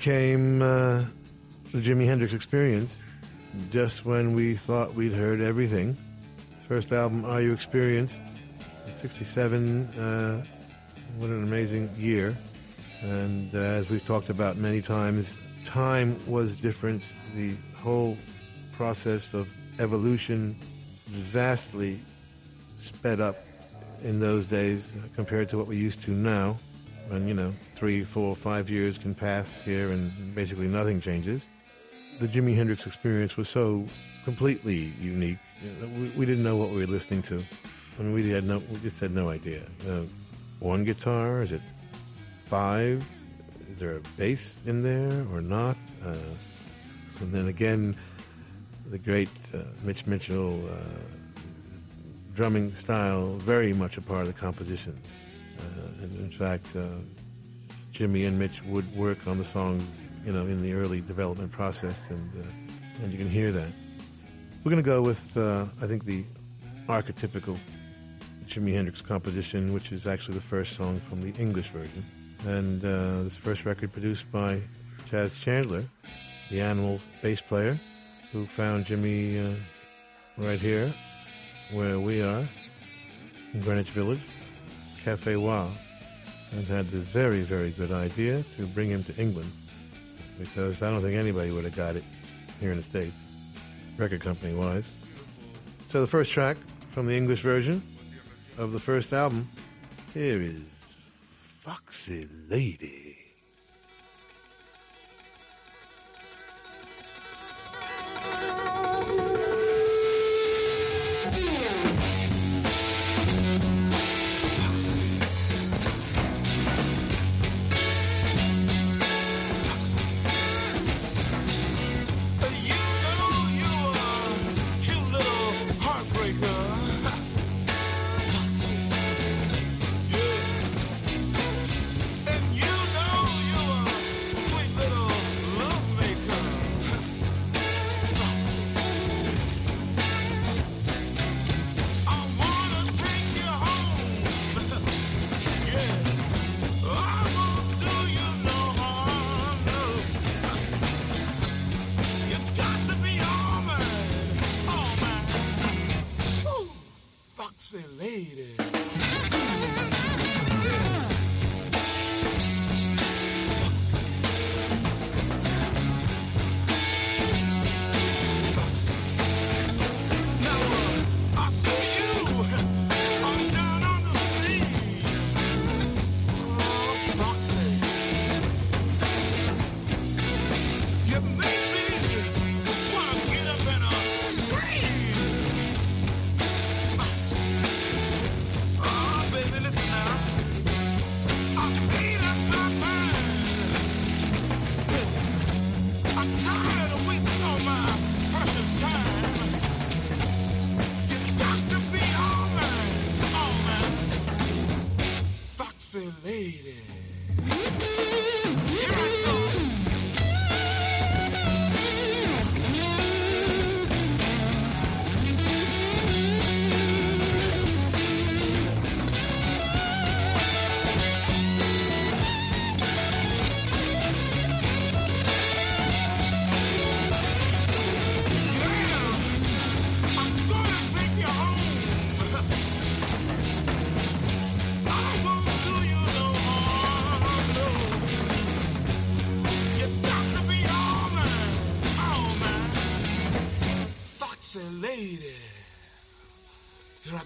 came uh, the Jimi Hendrix Experience, just when we thought we'd heard everything. First album, Are You Experienced? 67. Uh, what an amazing year. And uh, as we've talked about many times, time was different. The whole process of evolution vastly sped up in those days compared to what we're used to now. And, you know, three, four, five years can pass here and basically nothing changes. The Jimi Hendrix experience was so completely unique. We, we didn't know what we were listening to. I mean, we had no, we just had no idea. Uh, one guitar? Is it five? Is there a bass in there or not? Uh, and then again, the great uh, Mitch Mitchell uh, drumming style very much a part of the compositions. Uh, and in fact, uh, Jimi and Mitch would work on the songs, you know, in the early development process, and uh, and you can hear that. We're going to go with, uh, I think, the archetypical Jimi Hendrix composition, which is actually the first song from the English version, and uh, this first record produced by Chas Chandler, the Animals bass player, who found Jimi uh, right here, where we are, in Greenwich Village, Cafe Wha, and had the very, very good idea to bring him to England because I don't think anybody would have got it here in the States, record company wise. So the first track from the English version of the first album, here is Foxy Lady.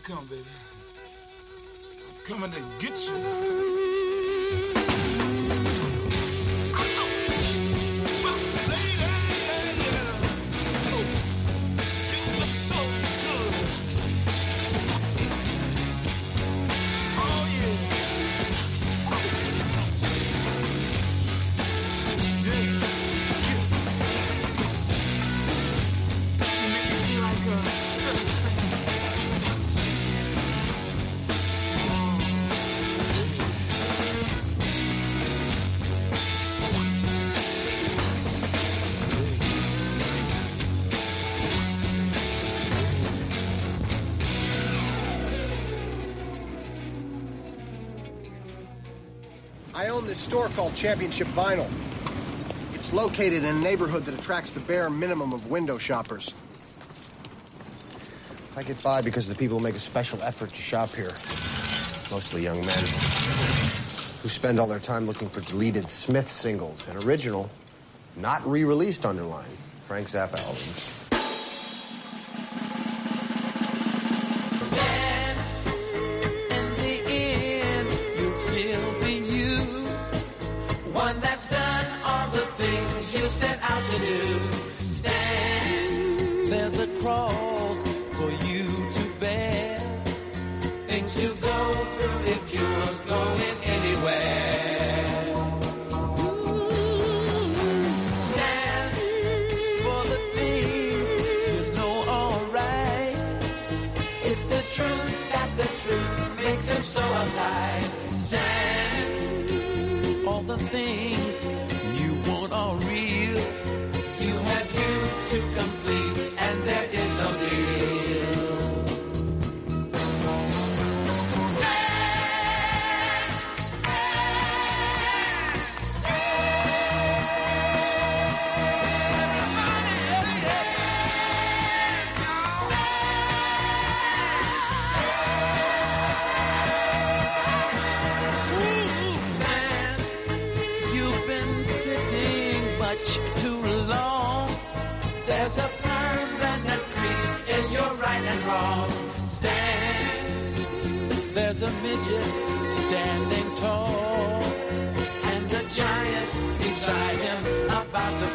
Come, baby. I'm coming to get you. Own this store called Championship Vinyl. It's located in a neighborhood that attracts the bare minimum of window shoppers. I get by because the people make a special effort to shop here. Mostly young men who spend all their time looking for deleted Smith singles and original, not re-released underline, Frank Zappa albums.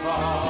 About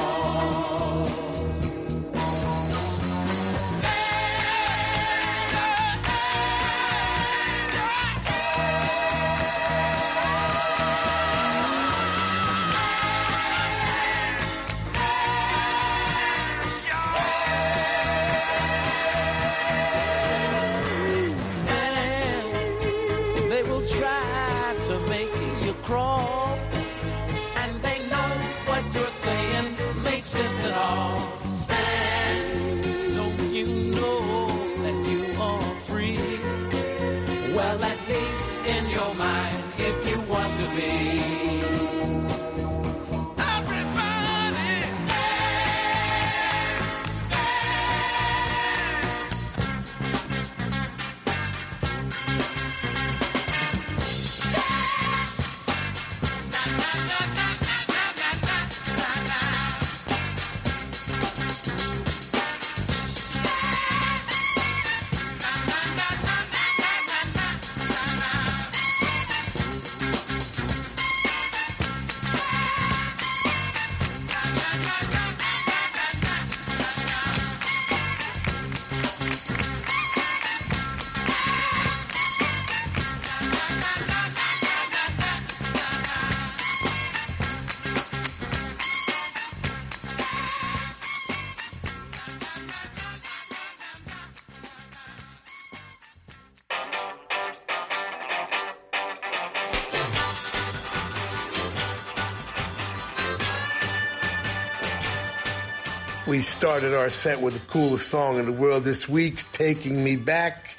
We started our set with the coolest song in the world this week, Taking Me Back,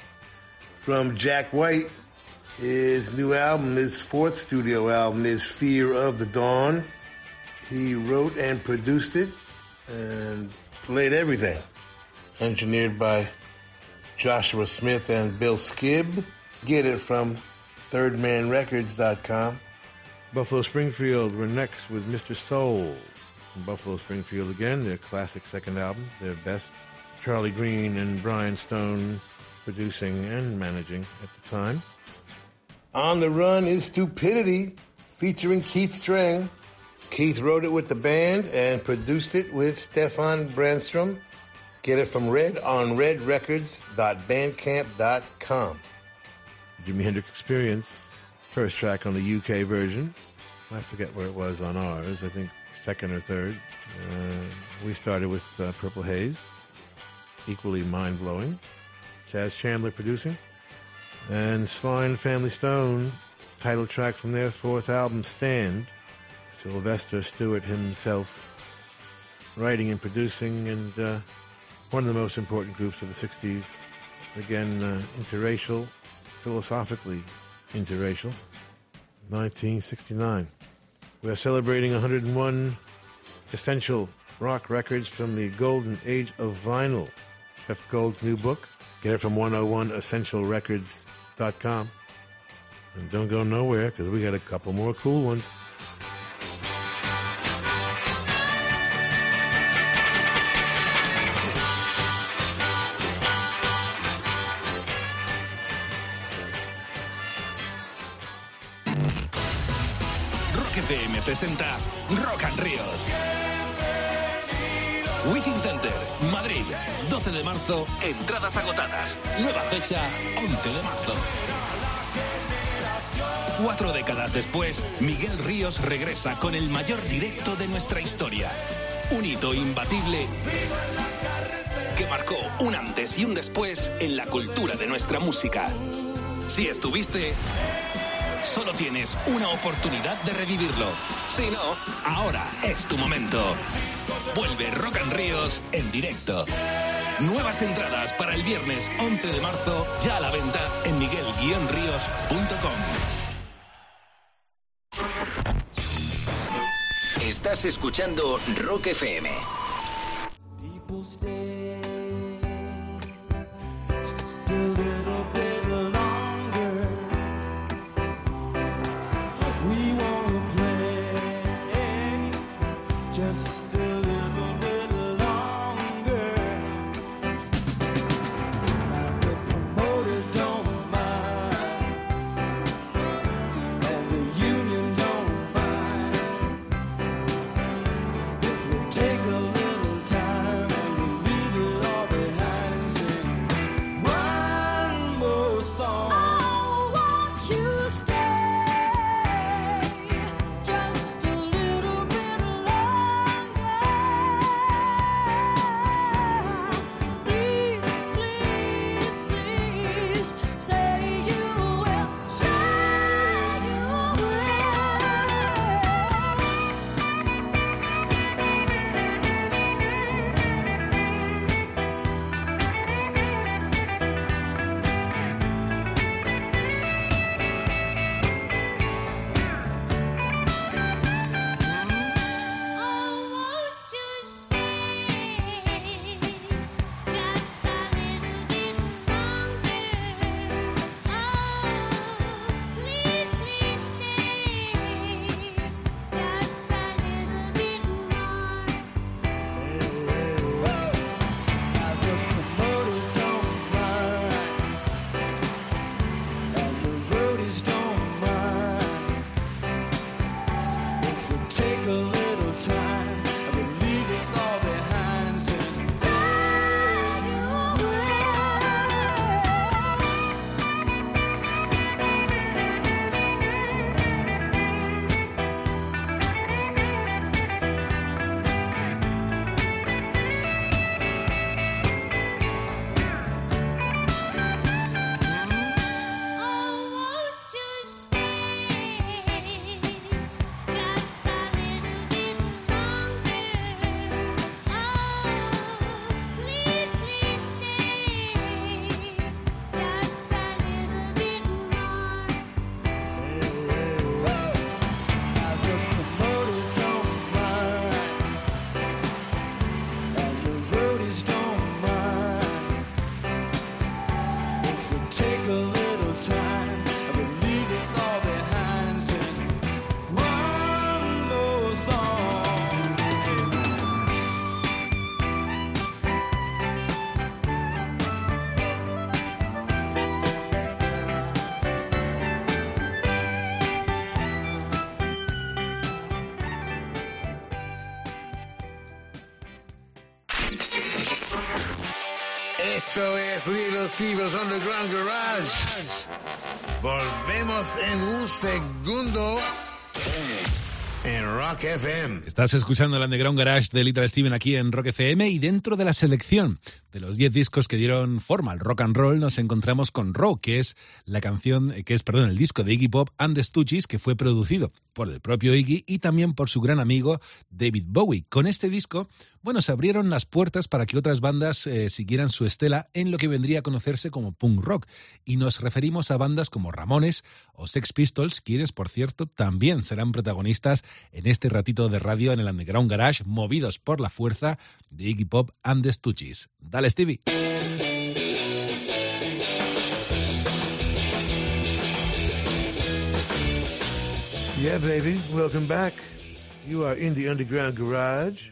from Jack White. His new album, his fourth studio album, is Fear of the Dawn. He wrote and produced it and played everything. Engineered by Joshua Smith and Bill Skibbe. Get it from thirdmanrecords.com. Buffalo Springfield were next with Mr. Soul. From Buffalo Springfield again, their classic second album, their best. Charlie Greene and Brian Stone producing and managing at the time. On the Run is Stupidity, featuring Keith Streng. Keith wrote it with the band and produced it with Stefan Brandstrom. Get it from Red on redonredrecords.bandcamp.com. Jimi Hendrix Experience, first track on the UK version. I forget where it was on ours. I think second or third. Uh, we started with uh, Purple Haze, equally mind blowing. Chas Chandler producing, and Sly and Family Stone, title track from their fourth album, Stand. Sylvester Stewart himself writing and producing, and uh, one of the most important groups of the 60s. Again, uh, interracial, philosophically interracial. 1969. We are celebrating 101 essential rock records from the golden age of vinyl. Jeff Gold's new book. Get it from 101essentialrecords.com. And don't go nowhere because we got a couple more cool ones. FM presenta Rock and Ríos. Wizzing Center, Madrid, 12 de marzo, entradas agotadas. Nueva fecha, 11 de marzo. Cuatro décadas después, Miguel Ríos regresa con el mayor directo de nuestra historia. Un hito imbatible que marcó un antes y un después en la cultura de nuestra música. Si estuviste, solo tienes una oportunidad de revivirlo. Si no, ahora es tu momento. Vuelve Rock and Ríos en directo. Nuevas entradas para el viernes 11 de marzo, ya a la venta en miguel-ríos.com. Estás escuchando Rock FM. Es Little Steve's Underground Garage. Volvemos en un segundo en Rock FM. Estás escuchando el Underground Garage de Little Steven aquí en Rock FM y dentro de la selección de los 10 discos que dieron forma al rock and roll, nos encontramos con Raw, que es la canción, que es, perdón, el disco de Iggy Pop and the Stooges, que fue producido por el propio Iggy y también por su gran amigo David Bowie. Con este disco, bueno, se abrieron las puertas para que otras bandas eh, siguieran su estela en lo que vendría a conocerse como punk rock, y nos referimos a bandas como Ramones o Sex Pistols, quienes, por cierto, también serán protagonistas en este ratito de radio en el Underground Garage, movidos por la fuerza de Iggy Pop and the Stooges. Dale, Stevie. Yeah, baby. Welcome back. You are in the Underground Garage.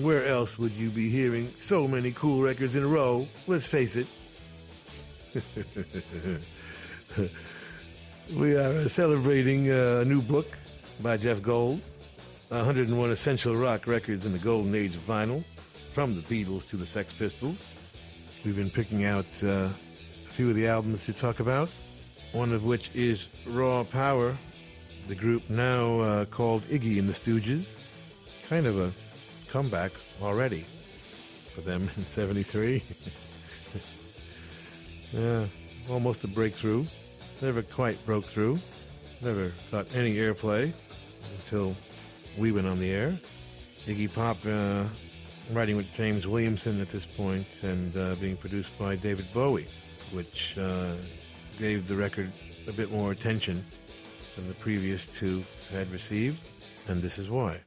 Where else would you be hearing so many cool records in a row? Let's face it. we are uh, celebrating uh, a new book by Jeff Gold 101 Essential Rock Records in the Golden Age of Vinyl, from the Beatles to the Sex Pistols. We've been picking out uh, a few of the albums to talk about, one of which is Raw Power, the group now uh, called Iggy and the Stooges. Kind of a comeback already for them in 73. yeah, almost a breakthrough. Never quite broke through. Never got any airplay until we went on the air. Iggy Pop uh, writing with James Williamson at this point and uh, being produced by David Bowie, which uh, gave the record a bit more attention than the previous two had received, and this is why.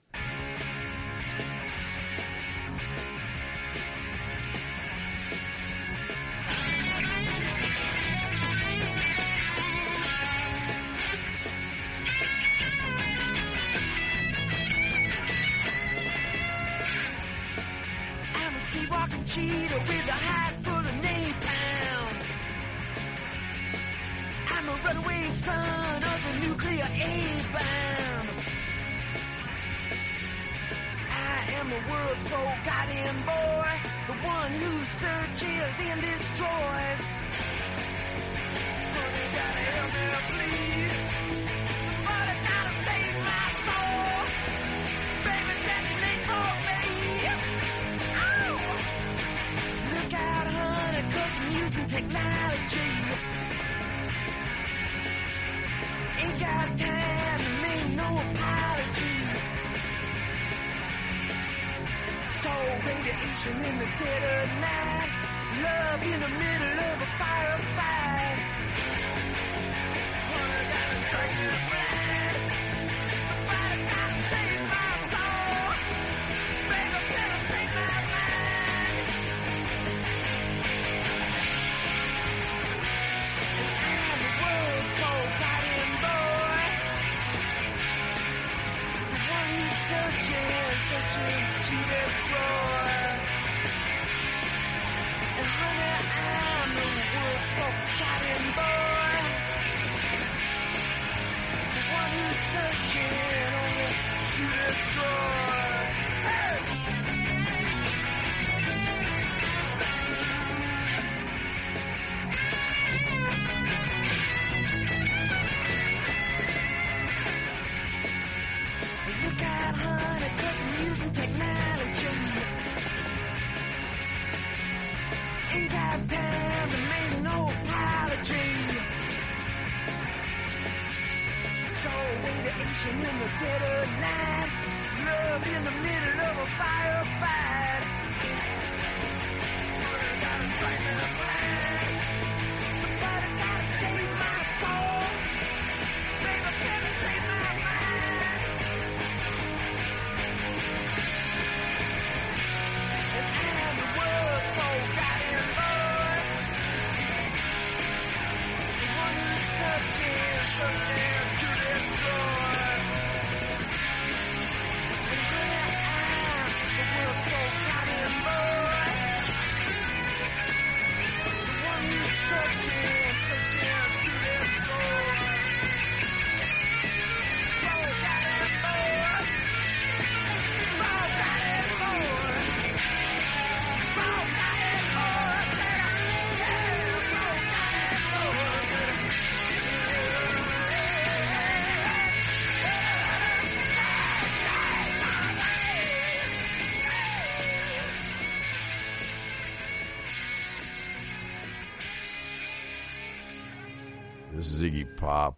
Radiation in the dead of night. Love in the middle of a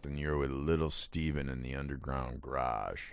And you're with Little Steven in the Underground Garage.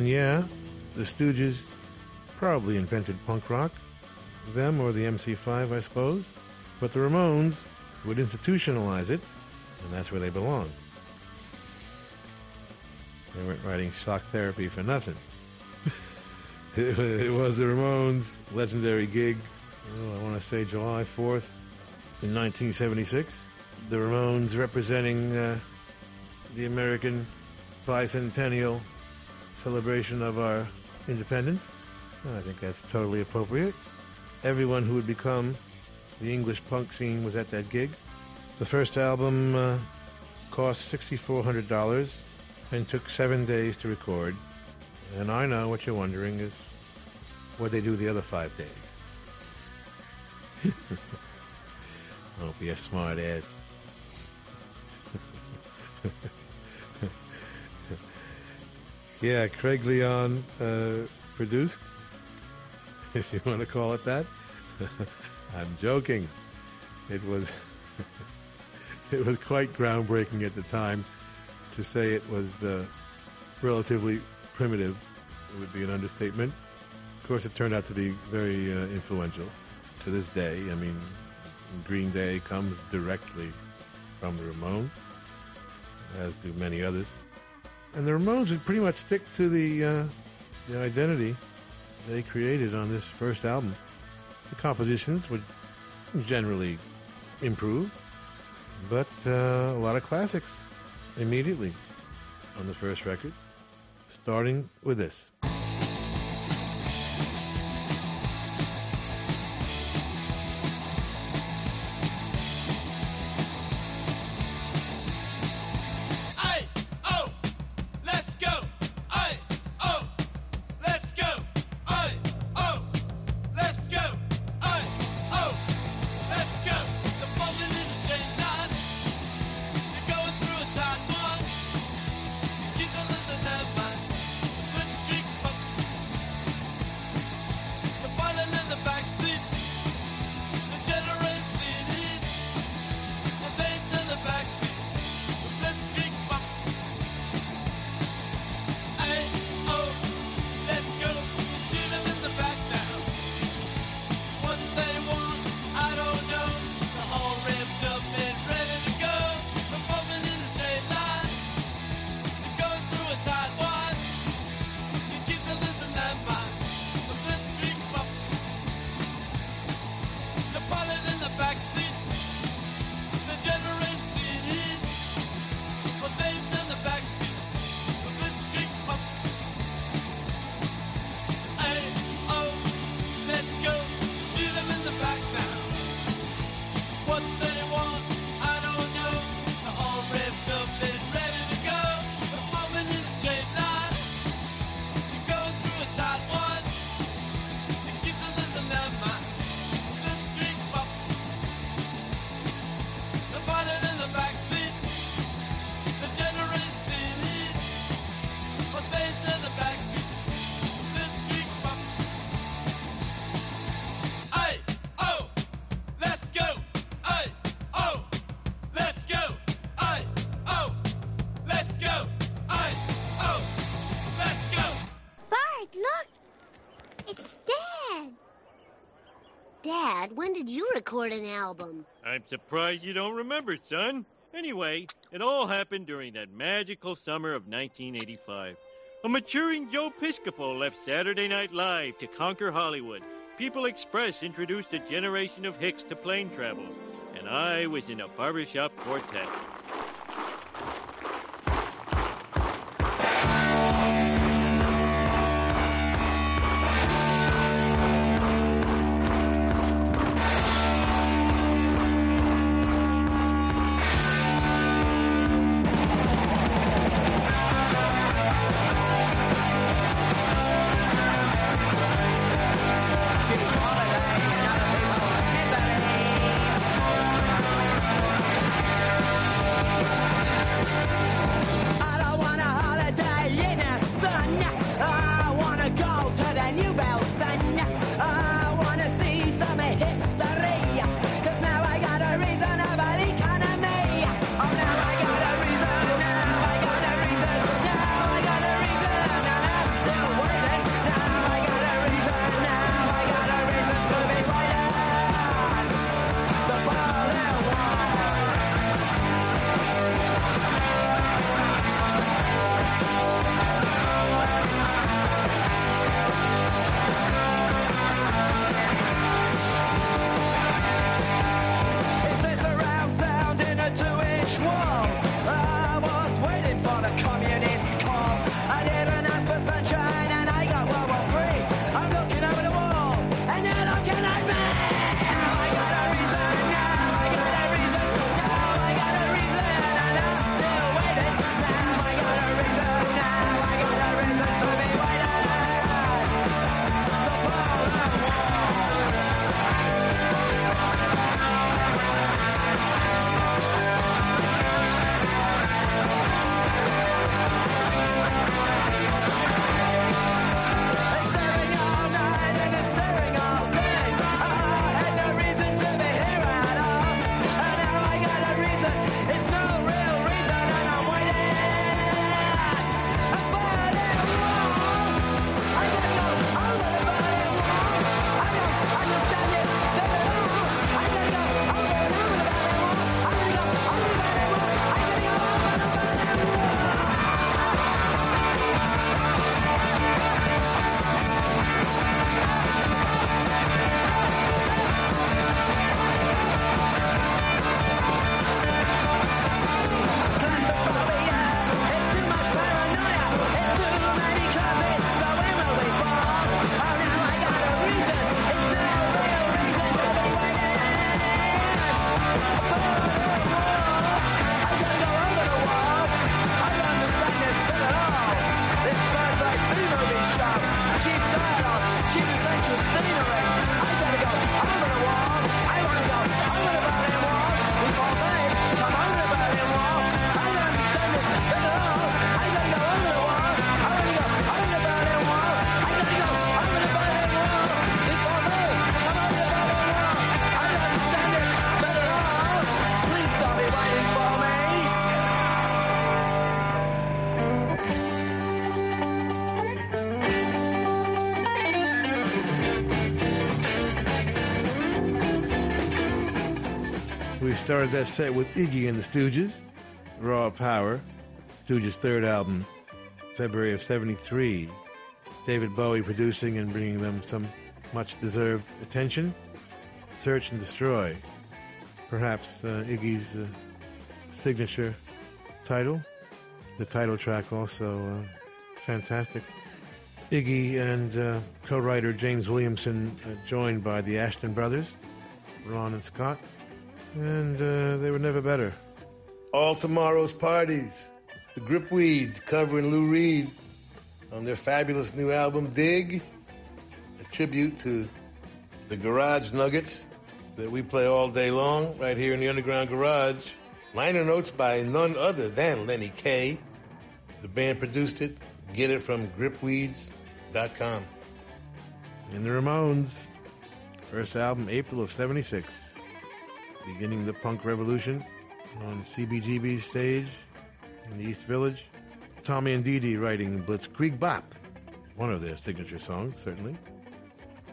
And yeah, the Stooges probably invented punk rock. Them or the MC5, I suppose. But the Ramones would institutionalize it, and that's where they belong. They weren't writing shock therapy for nothing. it, was the Ramones' legendary gig, oh, I want to say July 4th in 1976. The Ramones representing uh, the American bicentennial celebration of our independence. And I think that's totally appropriate. Everyone who would become the English punk scene was at that gig. The first album uh, cost $6,400 and took seven days to record. And I know what you're wondering is what they do the other five days. Don't be a smart ass. yeah, Craig Leon uh, produced, if you want to call it that. I'm joking. It was it was quite groundbreaking at the time. To say it was uh, relatively primitive would be an understatement. Of course, it turned out to be very uh, influential to this day. I mean, Green Day comes directly from the Ramones, as do many others. And the Ramones would pretty much stick to the uh, the identity they created on this first album. The compositions would generally improve, but uh, a lot of classics immediately on the first record, starting with this. Surprised you don't remember, son. Anyway, it all happened during that magical summer of 1985. A maturing Joe Piscopo left Saturday Night Live to conquer Hollywood. People Express introduced a generation of hicks to plane travel. And I was in a barbershop quartet. Started that set with Iggy and the Stooges, Raw Power, Stooges' third album, February of 73. David Bowie producing and bringing them some much deserved attention. Search and Destroy, perhaps uh, Iggy's uh, signature title. The title track also uh, fantastic. Iggy and uh, co-writer James Williamson uh, joined by the Asheton brothers, Ron and Scott, and uh, they were never better. All tomorrow's parties. The Gripweeds covering Lou Reed on their fabulous new album Dig, a tribute to the Garage Nuggets that we play all day long right here in the Underground Garage. Liner notes by none other than Lenny Kaye. The band produced it. Get it from gripweeds.com. And the Ramones, first album, April of 76. Beginning the punk revolution on CBGB's stage in the East Village. Tommy and Dee Dee writing Blitzkrieg Bop, one of their signature songs, certainly.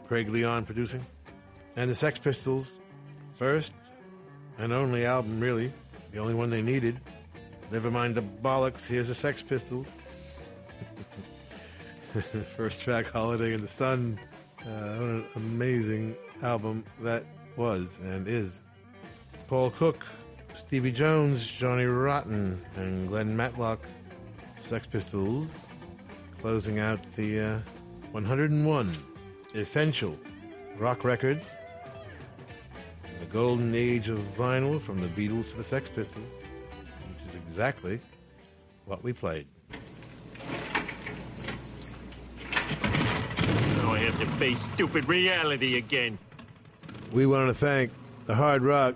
Craig Leon producing. and the Sex Pistols' first and only album, really, the only one they needed. Never mind the bollocks, here's the Sex Pistols. first track, Holiday in the Sun. Uh, what an amazing album that was and is. Paul Cook, Stevie Jones, Johnny Rotten, and Glenn Matlock, Sex Pistols, closing out the uh, 101 essential rock records. The golden age of vinyl from the Beatles to the Sex Pistols, which is exactly what we played. Now I have to face stupid reality again. We want to thank the Hard Rock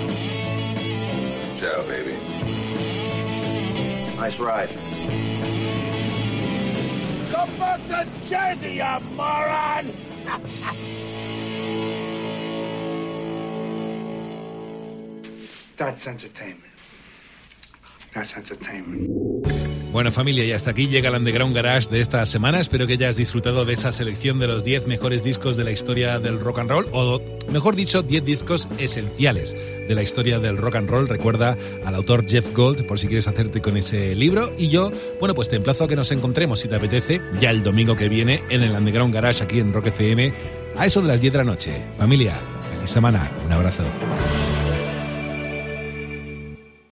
Ciao, baby. Nice ride. Go back to Jersey, you moron! That's entertainment. That's entertainment. Bueno familia, y hasta aquí llega el Underground Garage de esta semana. Espero que hayas disfrutado de esa selección de los 10 mejores discos de la historia del rock and roll, o mejor dicho, 10 discos esenciales de la historia del rock and roll. Recuerda al autor Jeff Gold por si quieres hacerte con ese libro. Y yo, bueno, pues te emplazo a que nos encontremos, si te apetece, ya el domingo que viene en el Underground Garage aquí en Rock FM, a eso de las 10 de la noche. Familia, feliz semana, un abrazo.